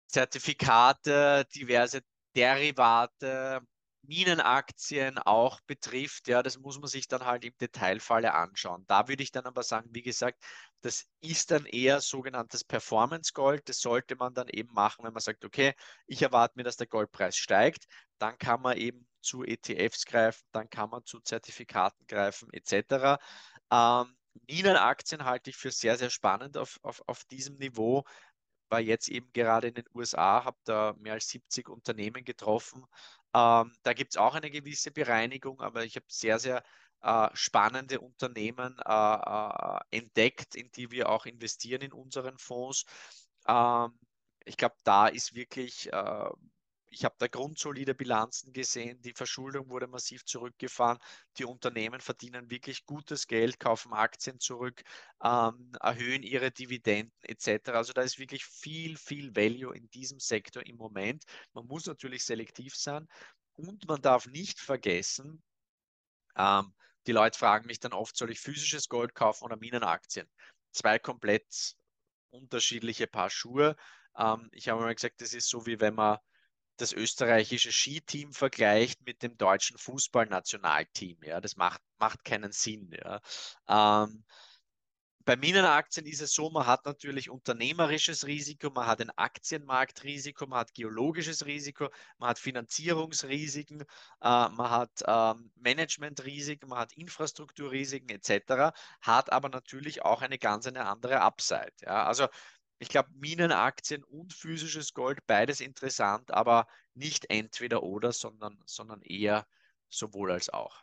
Zertifikate, diverse Derivate, Minenaktien auch betrifft, ja, das muss man sich dann halt im Detailfalle anschauen. Da würde ich dann aber sagen, wie gesagt, das ist dann eher sogenanntes Performance Gold. Das sollte man dann eben machen, wenn man sagt, okay, ich erwarte mir, dass der Goldpreis steigt. Dann kann man eben zu ETFs greifen, dann kann man zu Zertifikaten greifen, etc. Ähm, Minenaktien halte ich für sehr, sehr spannend auf, auf, auf diesem Niveau, war jetzt eben gerade in den USA, habe da mehr als 70 Unternehmen getroffen. Ähm, da gibt es auch eine gewisse Bereinigung, aber ich habe sehr, sehr äh, spannende Unternehmen äh, äh, entdeckt, in die wir auch investieren in unseren Fonds. Ähm, ich glaube, da ist wirklich äh, ich habe da grundsolide Bilanzen gesehen, die Verschuldung wurde massiv zurückgefahren, die Unternehmen verdienen wirklich gutes Geld, kaufen Aktien zurück, ähm, erhöhen ihre Dividenden etc. Also da ist wirklich viel, viel Value in diesem Sektor im Moment. Man muss natürlich selektiv sein und man darf nicht vergessen, ähm, die Leute fragen mich dann oft, soll ich physisches Gold kaufen oder Minenaktien? Zwei komplett unterschiedliche Paar Schuhe. Ähm, ich habe mal gesagt, das ist so wie wenn man das österreichische Skiteam vergleicht mit dem deutschen Fußballnationalteam. Ja, das macht, macht keinen Sinn. Ja. Ähm, bei Minenaktien ist es so, man hat natürlich unternehmerisches Risiko, man hat ein Aktienmarktrisiko, man hat geologisches Risiko, man hat Finanzierungsrisiken, äh, man hat ähm, Managementrisiken, man hat Infrastrukturrisiken etc., hat aber natürlich auch eine ganz eine andere Upside. Ja. Also ich glaube, Minenaktien und physisches Gold, beides interessant, aber nicht entweder oder, sondern, sondern eher sowohl als auch.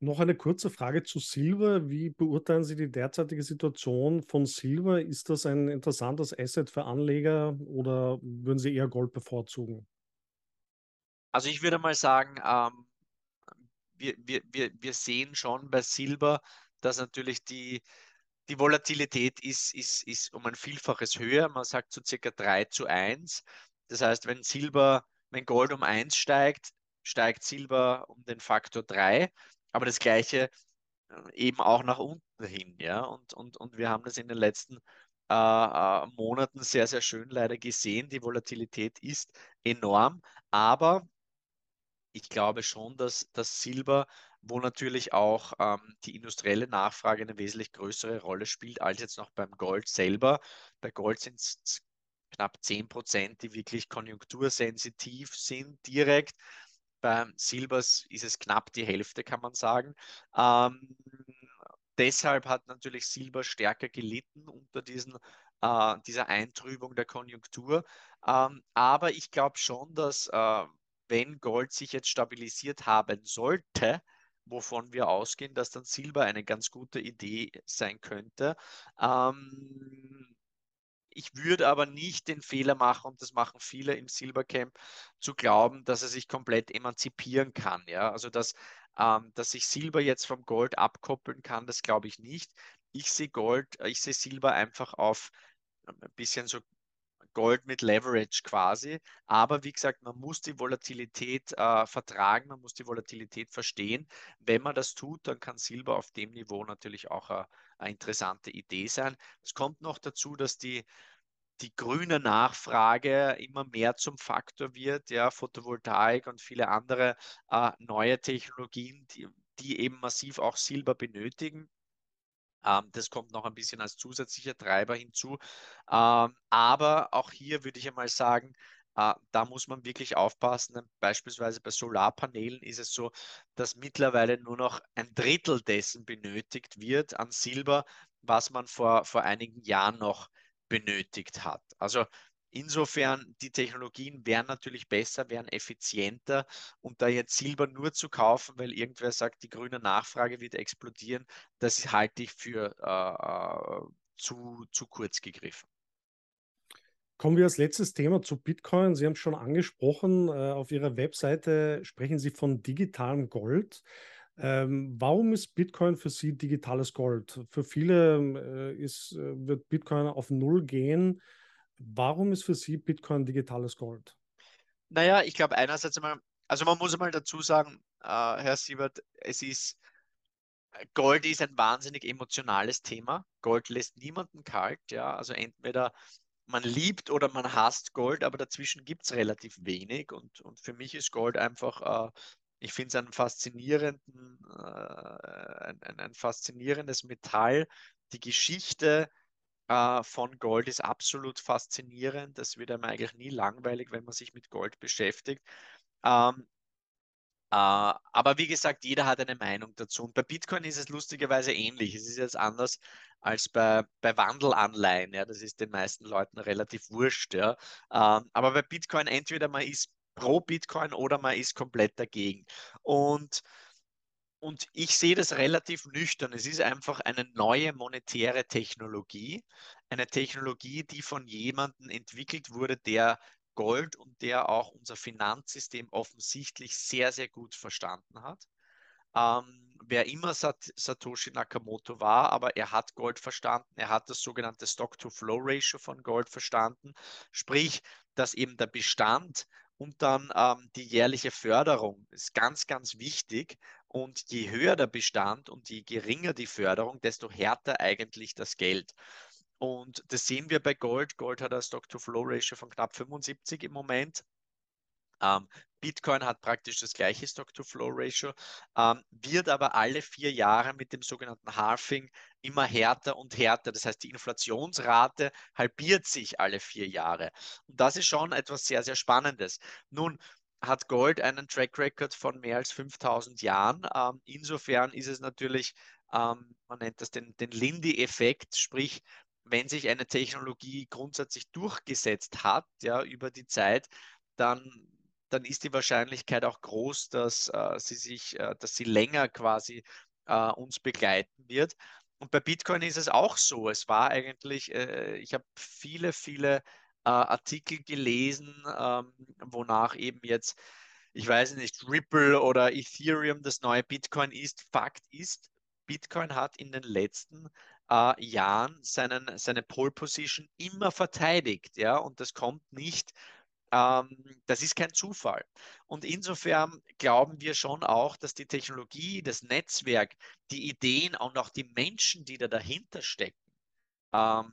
Noch eine kurze Frage zu Silber. Wie beurteilen Sie die derzeitige Situation von Silber? Ist das ein interessantes Asset für Anleger oder würden Sie eher Gold bevorzugen? Also ich würde mal sagen, ähm, wir, wir, wir, wir sehen schon bei Silber, dass natürlich die, die Volatilität ist, ist, ist um ein Vielfaches höher. Man sagt so circa 3 zu 1. Das heißt, wenn Silber, wenn Gold um 1 steigt, steigt Silber um den Faktor 3. Aber das Gleiche äh, eben auch nach unten hin. Ja? Und, und, und wir haben das in den letzten äh, äh, Monaten sehr, sehr schön leider gesehen. Die Volatilität ist enorm. Aber ich glaube schon, dass das Silber wo natürlich auch ähm, die industrielle Nachfrage eine wesentlich größere Rolle spielt als jetzt noch beim Gold selber. Bei Gold sind es knapp 10 Prozent, die wirklich konjunktursensitiv sind direkt. Beim Silber ist es knapp die Hälfte, kann man sagen. Ähm, deshalb hat natürlich Silber stärker gelitten unter diesen, äh, dieser Eintrübung der Konjunktur. Ähm, aber ich glaube schon, dass äh, wenn Gold sich jetzt stabilisiert haben sollte, wovon wir ausgehen, dass dann Silber eine ganz gute Idee sein könnte. Ähm, ich würde aber nicht den Fehler machen, und das machen viele im Silbercamp, zu glauben, dass er sich komplett emanzipieren kann. Ja? Also dass, ähm, dass sich Silber jetzt vom Gold abkoppeln kann, das glaube ich nicht. Ich sehe Gold, ich sehe Silber einfach auf ein bisschen so Gold mit Leverage quasi. Aber wie gesagt, man muss die Volatilität äh, vertragen, man muss die Volatilität verstehen. Wenn man das tut, dann kann Silber auf dem Niveau natürlich auch eine, eine interessante Idee sein. Es kommt noch dazu, dass die, die grüne Nachfrage immer mehr zum Faktor wird, ja, Photovoltaik und viele andere äh, neue Technologien, die, die eben massiv auch Silber benötigen. Ähm, das kommt noch ein bisschen als zusätzlicher Treiber hinzu. Ähm, aber auch hier würde ich einmal sagen, äh, da muss man wirklich aufpassen. Beispielsweise bei Solarpanelen ist es so, dass mittlerweile nur noch ein Drittel dessen benötigt wird an Silber, was man vor, vor einigen Jahren noch benötigt hat. Also Insofern, die Technologien wären natürlich besser, wären effizienter und da jetzt Silber nur zu kaufen, weil irgendwer sagt, die grüne Nachfrage wird explodieren, das halte ich für äh, äh, zu, zu kurz gegriffen. Kommen wir als letztes Thema zu Bitcoin. Sie haben es schon angesprochen. Äh, auf Ihrer Webseite sprechen Sie von digitalem Gold. Ähm, warum ist Bitcoin für Sie digitales Gold? Für viele äh, ist, wird Bitcoin auf Null gehen. Warum ist für Sie Bitcoin digitales Gold? Naja, ich glaube einerseits einmal, also man muss einmal dazu sagen, äh, Herr Siebert, es ist, Gold ist ein wahnsinnig emotionales Thema. Gold lässt niemanden kalt, ja. Also entweder man liebt oder man hasst Gold, aber dazwischen gibt es relativ wenig. Und, und für mich ist Gold einfach, äh, ich finde es einen faszinierenden, äh, ein, ein, ein faszinierendes Metall. Die Geschichte, äh, von Gold ist absolut faszinierend. Das wird einem eigentlich nie langweilig, wenn man sich mit Gold beschäftigt. Ähm, äh, aber wie gesagt, jeder hat eine Meinung dazu. Und bei Bitcoin ist es lustigerweise ähnlich. Es ist jetzt anders als bei, bei Wandelanleihen. Ja, das ist den meisten Leuten relativ wurscht. Ja. Ähm, aber bei Bitcoin entweder man ist pro Bitcoin oder man ist komplett dagegen. Und und ich sehe das relativ nüchtern. Es ist einfach eine neue monetäre Technologie, eine Technologie, die von jemandem entwickelt wurde, der Gold und der auch unser Finanzsystem offensichtlich sehr, sehr gut verstanden hat. Ähm, wer immer Sat Satoshi Nakamoto war, aber er hat Gold verstanden, er hat das sogenannte Stock-to-Flow-Ratio von Gold verstanden, sprich, dass eben der Bestand und dann ähm, die jährliche Förderung ist ganz, ganz wichtig. Und je höher der Bestand und je geringer die Förderung, desto härter eigentlich das Geld. Und das sehen wir bei Gold. Gold hat ein Stock-to-Flow-Ratio von knapp 75 im Moment. Ähm, Bitcoin hat praktisch das gleiche Stock-to-Flow-Ratio, ähm, wird aber alle vier Jahre mit dem sogenannten Halving immer härter und härter. Das heißt, die Inflationsrate halbiert sich alle vier Jahre. Und das ist schon etwas sehr, sehr Spannendes. Nun, hat Gold einen Track Record von mehr als 5000 Jahren. Ähm, insofern ist es natürlich, ähm, man nennt das den, den Lindy-Effekt, sprich, wenn sich eine Technologie grundsätzlich durchgesetzt hat, ja, über die Zeit, dann dann ist die Wahrscheinlichkeit auch groß, dass äh, sie sich, äh, dass sie länger quasi äh, uns begleiten wird. Und bei Bitcoin ist es auch so. Es war eigentlich, äh, ich habe viele, viele äh, Artikel gelesen, ähm, wonach eben jetzt, ich weiß nicht, Ripple oder Ethereum das neue Bitcoin ist. Fakt ist, Bitcoin hat in den letzten äh, Jahren seinen, seine Pole Position immer verteidigt, ja, und das kommt nicht ähm, das ist kein Zufall. Und insofern glauben wir schon auch, dass die Technologie, das Netzwerk, die Ideen und auch die Menschen, die da dahinter stecken, ähm,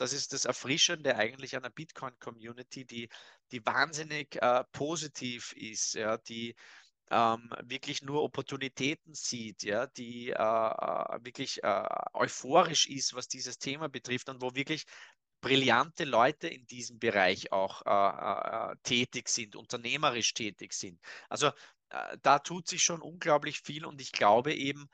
das ist das Erfrischende eigentlich einer Bitcoin-Community, die, die wahnsinnig äh, positiv ist, ja, die ähm, wirklich nur Opportunitäten sieht, ja, die äh, äh wirklich äh, euphorisch ist, was dieses Thema betrifft und wo wirklich brillante Leute in diesem Bereich auch äh, äh, tätig sind, unternehmerisch tätig sind. Also äh, da tut sich schon unglaublich viel und ich glaube eben,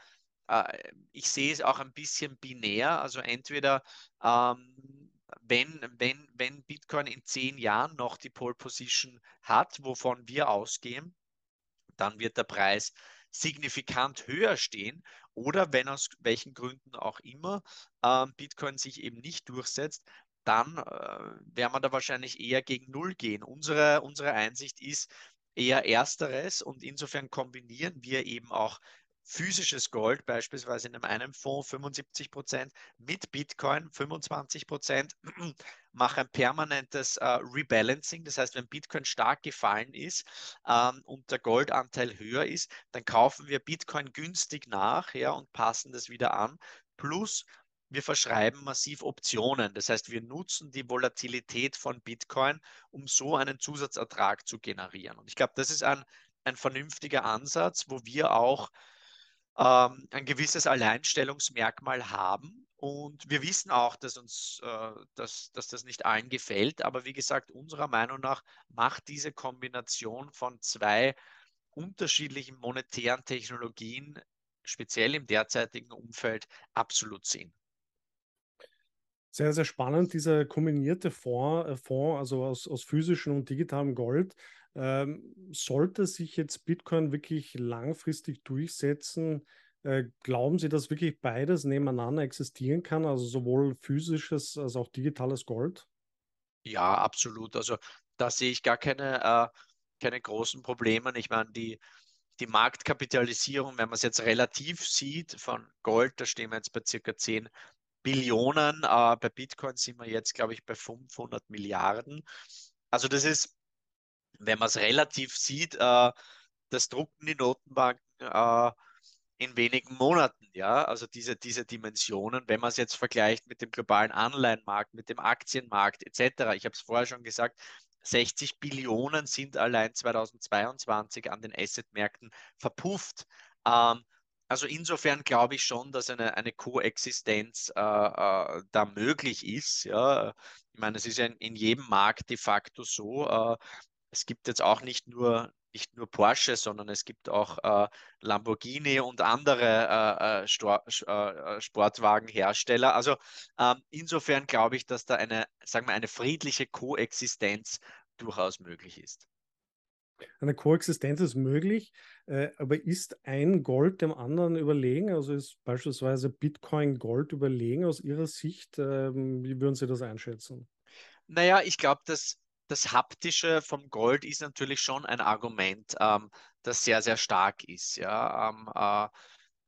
äh, ich sehe es auch ein bisschen binär. Also entweder ähm, wenn, wenn, wenn Bitcoin in zehn Jahren noch die Pole Position hat, wovon wir ausgehen, dann wird der Preis signifikant höher stehen oder wenn aus welchen Gründen auch immer äh, Bitcoin sich eben nicht durchsetzt, dann äh, werden wir da wahrscheinlich eher gegen Null gehen. Unsere, unsere Einsicht ist eher ersteres und insofern kombinieren wir eben auch physisches Gold, beispielsweise in einem Fonds 75 Prozent, mit Bitcoin 25 Prozent, mache ein permanentes äh, Rebalancing. Das heißt, wenn Bitcoin stark gefallen ist ähm, und der Goldanteil höher ist, dann kaufen wir Bitcoin günstig nach ja, und passen das wieder an. Plus wir verschreiben massiv Optionen. Das heißt, wir nutzen die Volatilität von Bitcoin, um so einen Zusatzertrag zu generieren. Und ich glaube, das ist ein, ein vernünftiger Ansatz, wo wir auch ähm, ein gewisses Alleinstellungsmerkmal haben. Und wir wissen auch, dass uns äh, dass, dass das nicht allen gefällt. Aber wie gesagt, unserer Meinung nach macht diese Kombination von zwei unterschiedlichen monetären Technologien, speziell im derzeitigen Umfeld, absolut Sinn. Sehr, sehr spannend, dieser kombinierte Fonds, äh, also aus, aus physischem und digitalem Gold. Ähm, sollte sich jetzt Bitcoin wirklich langfristig durchsetzen, äh, glauben Sie, dass wirklich beides nebeneinander existieren kann, also sowohl physisches als auch digitales Gold? Ja, absolut. Also da sehe ich gar keine, äh, keine großen Probleme. Ich meine, die, die Marktkapitalisierung, wenn man es jetzt relativ sieht von Gold, da stehen wir jetzt bei circa 10 Billionen. Äh, bei Bitcoin sind wir jetzt, glaube ich, bei 500 Milliarden. Also das ist, wenn man es relativ sieht, äh, das drucken die Notenbanken äh, in wenigen Monaten. Ja, also diese, diese Dimensionen, wenn man es jetzt vergleicht mit dem globalen Anleihenmarkt, mit dem Aktienmarkt etc. Ich habe es vorher schon gesagt, 60 Billionen sind allein 2022 an den Assetmärkten verpufft. Ähm, also insofern glaube ich schon, dass eine, eine Koexistenz äh, äh, da möglich ist. Ja. Ich meine, es ist ja in, in jedem Markt de facto so. Äh, es gibt jetzt auch nicht nur, nicht nur Porsche, sondern es gibt auch äh, Lamborghini und andere äh, äh, Stor Sportwagenhersteller. Also ähm, insofern glaube ich, dass da eine, sagen wir, eine friedliche Koexistenz durchaus möglich ist. Eine Koexistenz ist möglich, äh, aber ist ein Gold dem anderen überlegen? Also ist beispielsweise Bitcoin Gold überlegen aus Ihrer Sicht? Ähm, wie würden Sie das einschätzen? Naja, ich glaube, dass das Haptische vom Gold ist natürlich schon ein Argument, ähm, das sehr, sehr stark ist. Ja? Ähm, äh,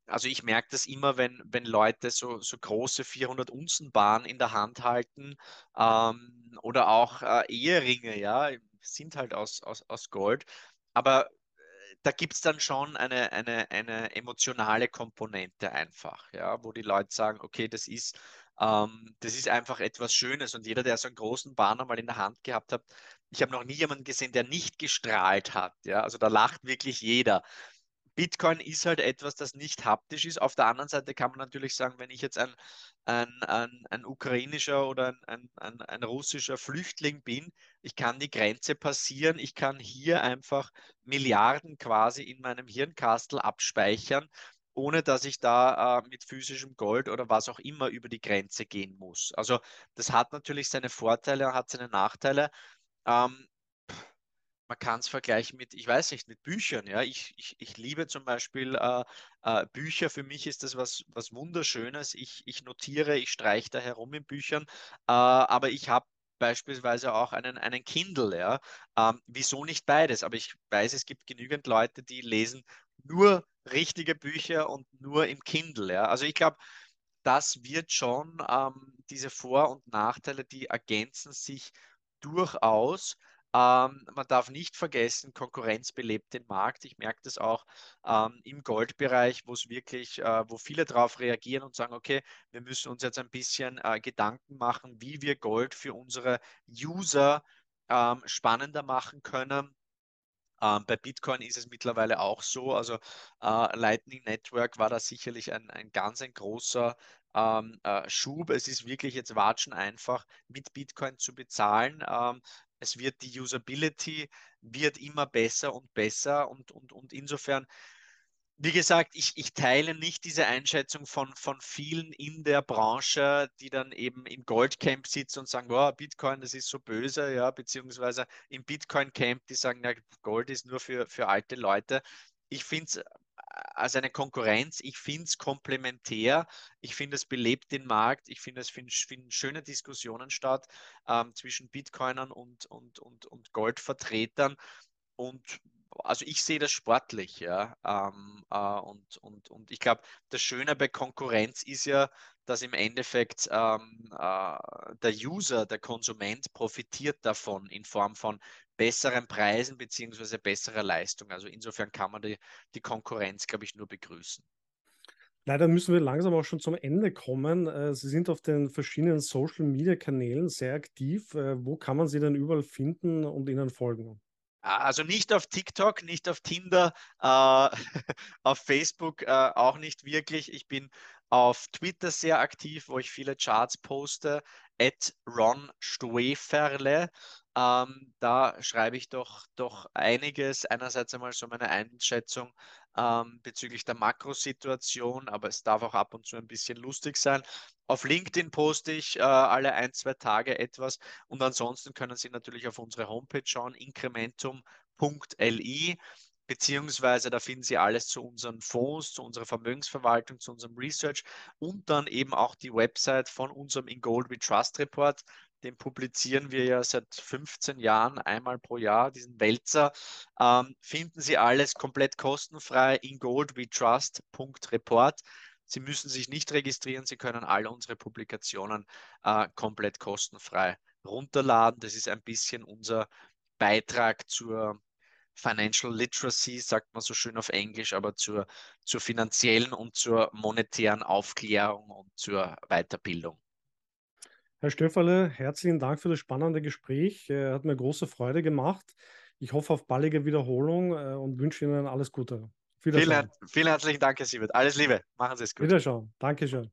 also ich merke das immer, wenn, wenn Leute so, so große 400 Unzen Bahn in der Hand halten ähm, oder auch äh, Eheringe, ja, sind halt aus, aus, aus Gold. Aber äh, da gibt es dann schon eine, eine, eine emotionale Komponente einfach, ja, wo die Leute sagen, okay, das ist, ähm, das ist einfach etwas Schönes. Und jeder, der so einen großen Banner mal in der Hand gehabt hat, ich habe noch nie jemanden gesehen, der nicht gestrahlt hat. Ja, also da lacht wirklich jeder. Bitcoin ist halt etwas, das nicht haptisch ist. Auf der anderen Seite kann man natürlich sagen, wenn ich jetzt ein, ein, ein, ein ukrainischer oder ein, ein, ein, russischer Flüchtling bin, ich kann die Grenze passieren, ich kann hier einfach Milliarden quasi in meinem Hirnkastel abspeichern, ohne dass ich da äh, mit physischem Gold oder was auch immer über die Grenze gehen muss. Also das hat natürlich seine Vorteile, hat seine Nachteile. Ähm, man kann es vergleichen mit, ich weiß nicht, mit Büchern. Ja? Ich, ich, ich liebe zum Beispiel äh, äh, Bücher. Für mich ist das was, was Wunderschönes. Ich, ich notiere, ich streiche da herum in Büchern, äh, aber ich habe beispielsweise auch einen, einen Kindle. Ja? Ähm, wieso nicht beides? Aber ich weiß, es gibt genügend Leute, die lesen nur richtige Bücher und nur im Kindle. Ja? Also ich glaube, das wird schon ähm, diese Vor- und Nachteile, die ergänzen sich durchaus. Ähm, man darf nicht vergessen, Konkurrenz belebt den Markt. Ich merke das auch ähm, im Goldbereich, wo es wirklich, äh, wo viele darauf reagieren und sagen, okay, wir müssen uns jetzt ein bisschen äh, Gedanken machen, wie wir Gold für unsere User ähm, spannender machen können. Ähm, bei Bitcoin ist es mittlerweile auch so. Also äh, Lightning Network war da sicherlich ein, ein ganz ein großer ähm, äh, Schub. Es ist wirklich jetzt watschen einfach, mit Bitcoin zu bezahlen. Ähm, es wird die Usability wird immer besser und besser und, und, und insofern wie gesagt, ich, ich teile nicht diese Einschätzung von, von vielen in der Branche, die dann eben im Goldcamp sitzen und sagen, oh, Bitcoin, das ist so böse, ja, beziehungsweise im Bitcoin-Camp, die sagen, ja, Gold ist nur für, für alte Leute. Ich finde es als eine Konkurrenz. Ich finde es komplementär. Ich finde, es belebt den Markt. Ich finde, es finden find schöne Diskussionen statt ähm, zwischen Bitcoinern und, und, und, und Goldvertretern. Und also ich sehe das sportlich, ja. Ähm, äh, und, und, und ich glaube, das Schöne bei Konkurrenz ist ja, dass im Endeffekt ähm, äh, der User, der Konsument profitiert davon in Form von besseren Preisen bzw. besserer Leistung. Also insofern kann man die, die Konkurrenz, glaube ich, nur begrüßen. Leider müssen wir langsam auch schon zum Ende kommen. Äh, Sie sind auf den verschiedenen Social-Media-Kanälen sehr aktiv. Äh, wo kann man Sie denn überall finden und Ihnen folgen? Also nicht auf TikTok, nicht auf Tinder, äh, auf Facebook äh, auch nicht wirklich. Ich bin auf Twitter sehr aktiv, wo ich viele Charts poste. At Ron Stoeferle. Ähm, da schreibe ich doch, doch einiges. Einerseits einmal so meine Einschätzung ähm, bezüglich der Makrosituation, aber es darf auch ab und zu ein bisschen lustig sein. Auf LinkedIn poste ich äh, alle ein, zwei Tage etwas und ansonsten können Sie natürlich auf unsere Homepage schauen, incrementum.li beziehungsweise da finden Sie alles zu unseren Fonds, zu unserer Vermögensverwaltung, zu unserem Research und dann eben auch die Website von unserem In Gold We Trust Report. Den publizieren wir ja seit 15 Jahren einmal pro Jahr, diesen Wälzer. Ähm, finden Sie alles komplett kostenfrei in goldwetrust.report. Sie müssen sich nicht registrieren, Sie können alle unsere Publikationen äh, komplett kostenfrei runterladen. Das ist ein bisschen unser Beitrag zur Financial Literacy, sagt man so schön auf Englisch, aber zur, zur finanziellen und zur monetären Aufklärung und zur Weiterbildung. Herr Stöfferle, herzlichen Dank für das spannende Gespräch. Äh, hat mir große Freude gemacht. Ich hoffe auf baldige Wiederholung äh, und wünsche Ihnen alles Gute. Vielen, vielen herzlichen Dank, Herr Siebert. Alles Liebe. Machen Sie es gut. Wiederschauen. Dankeschön.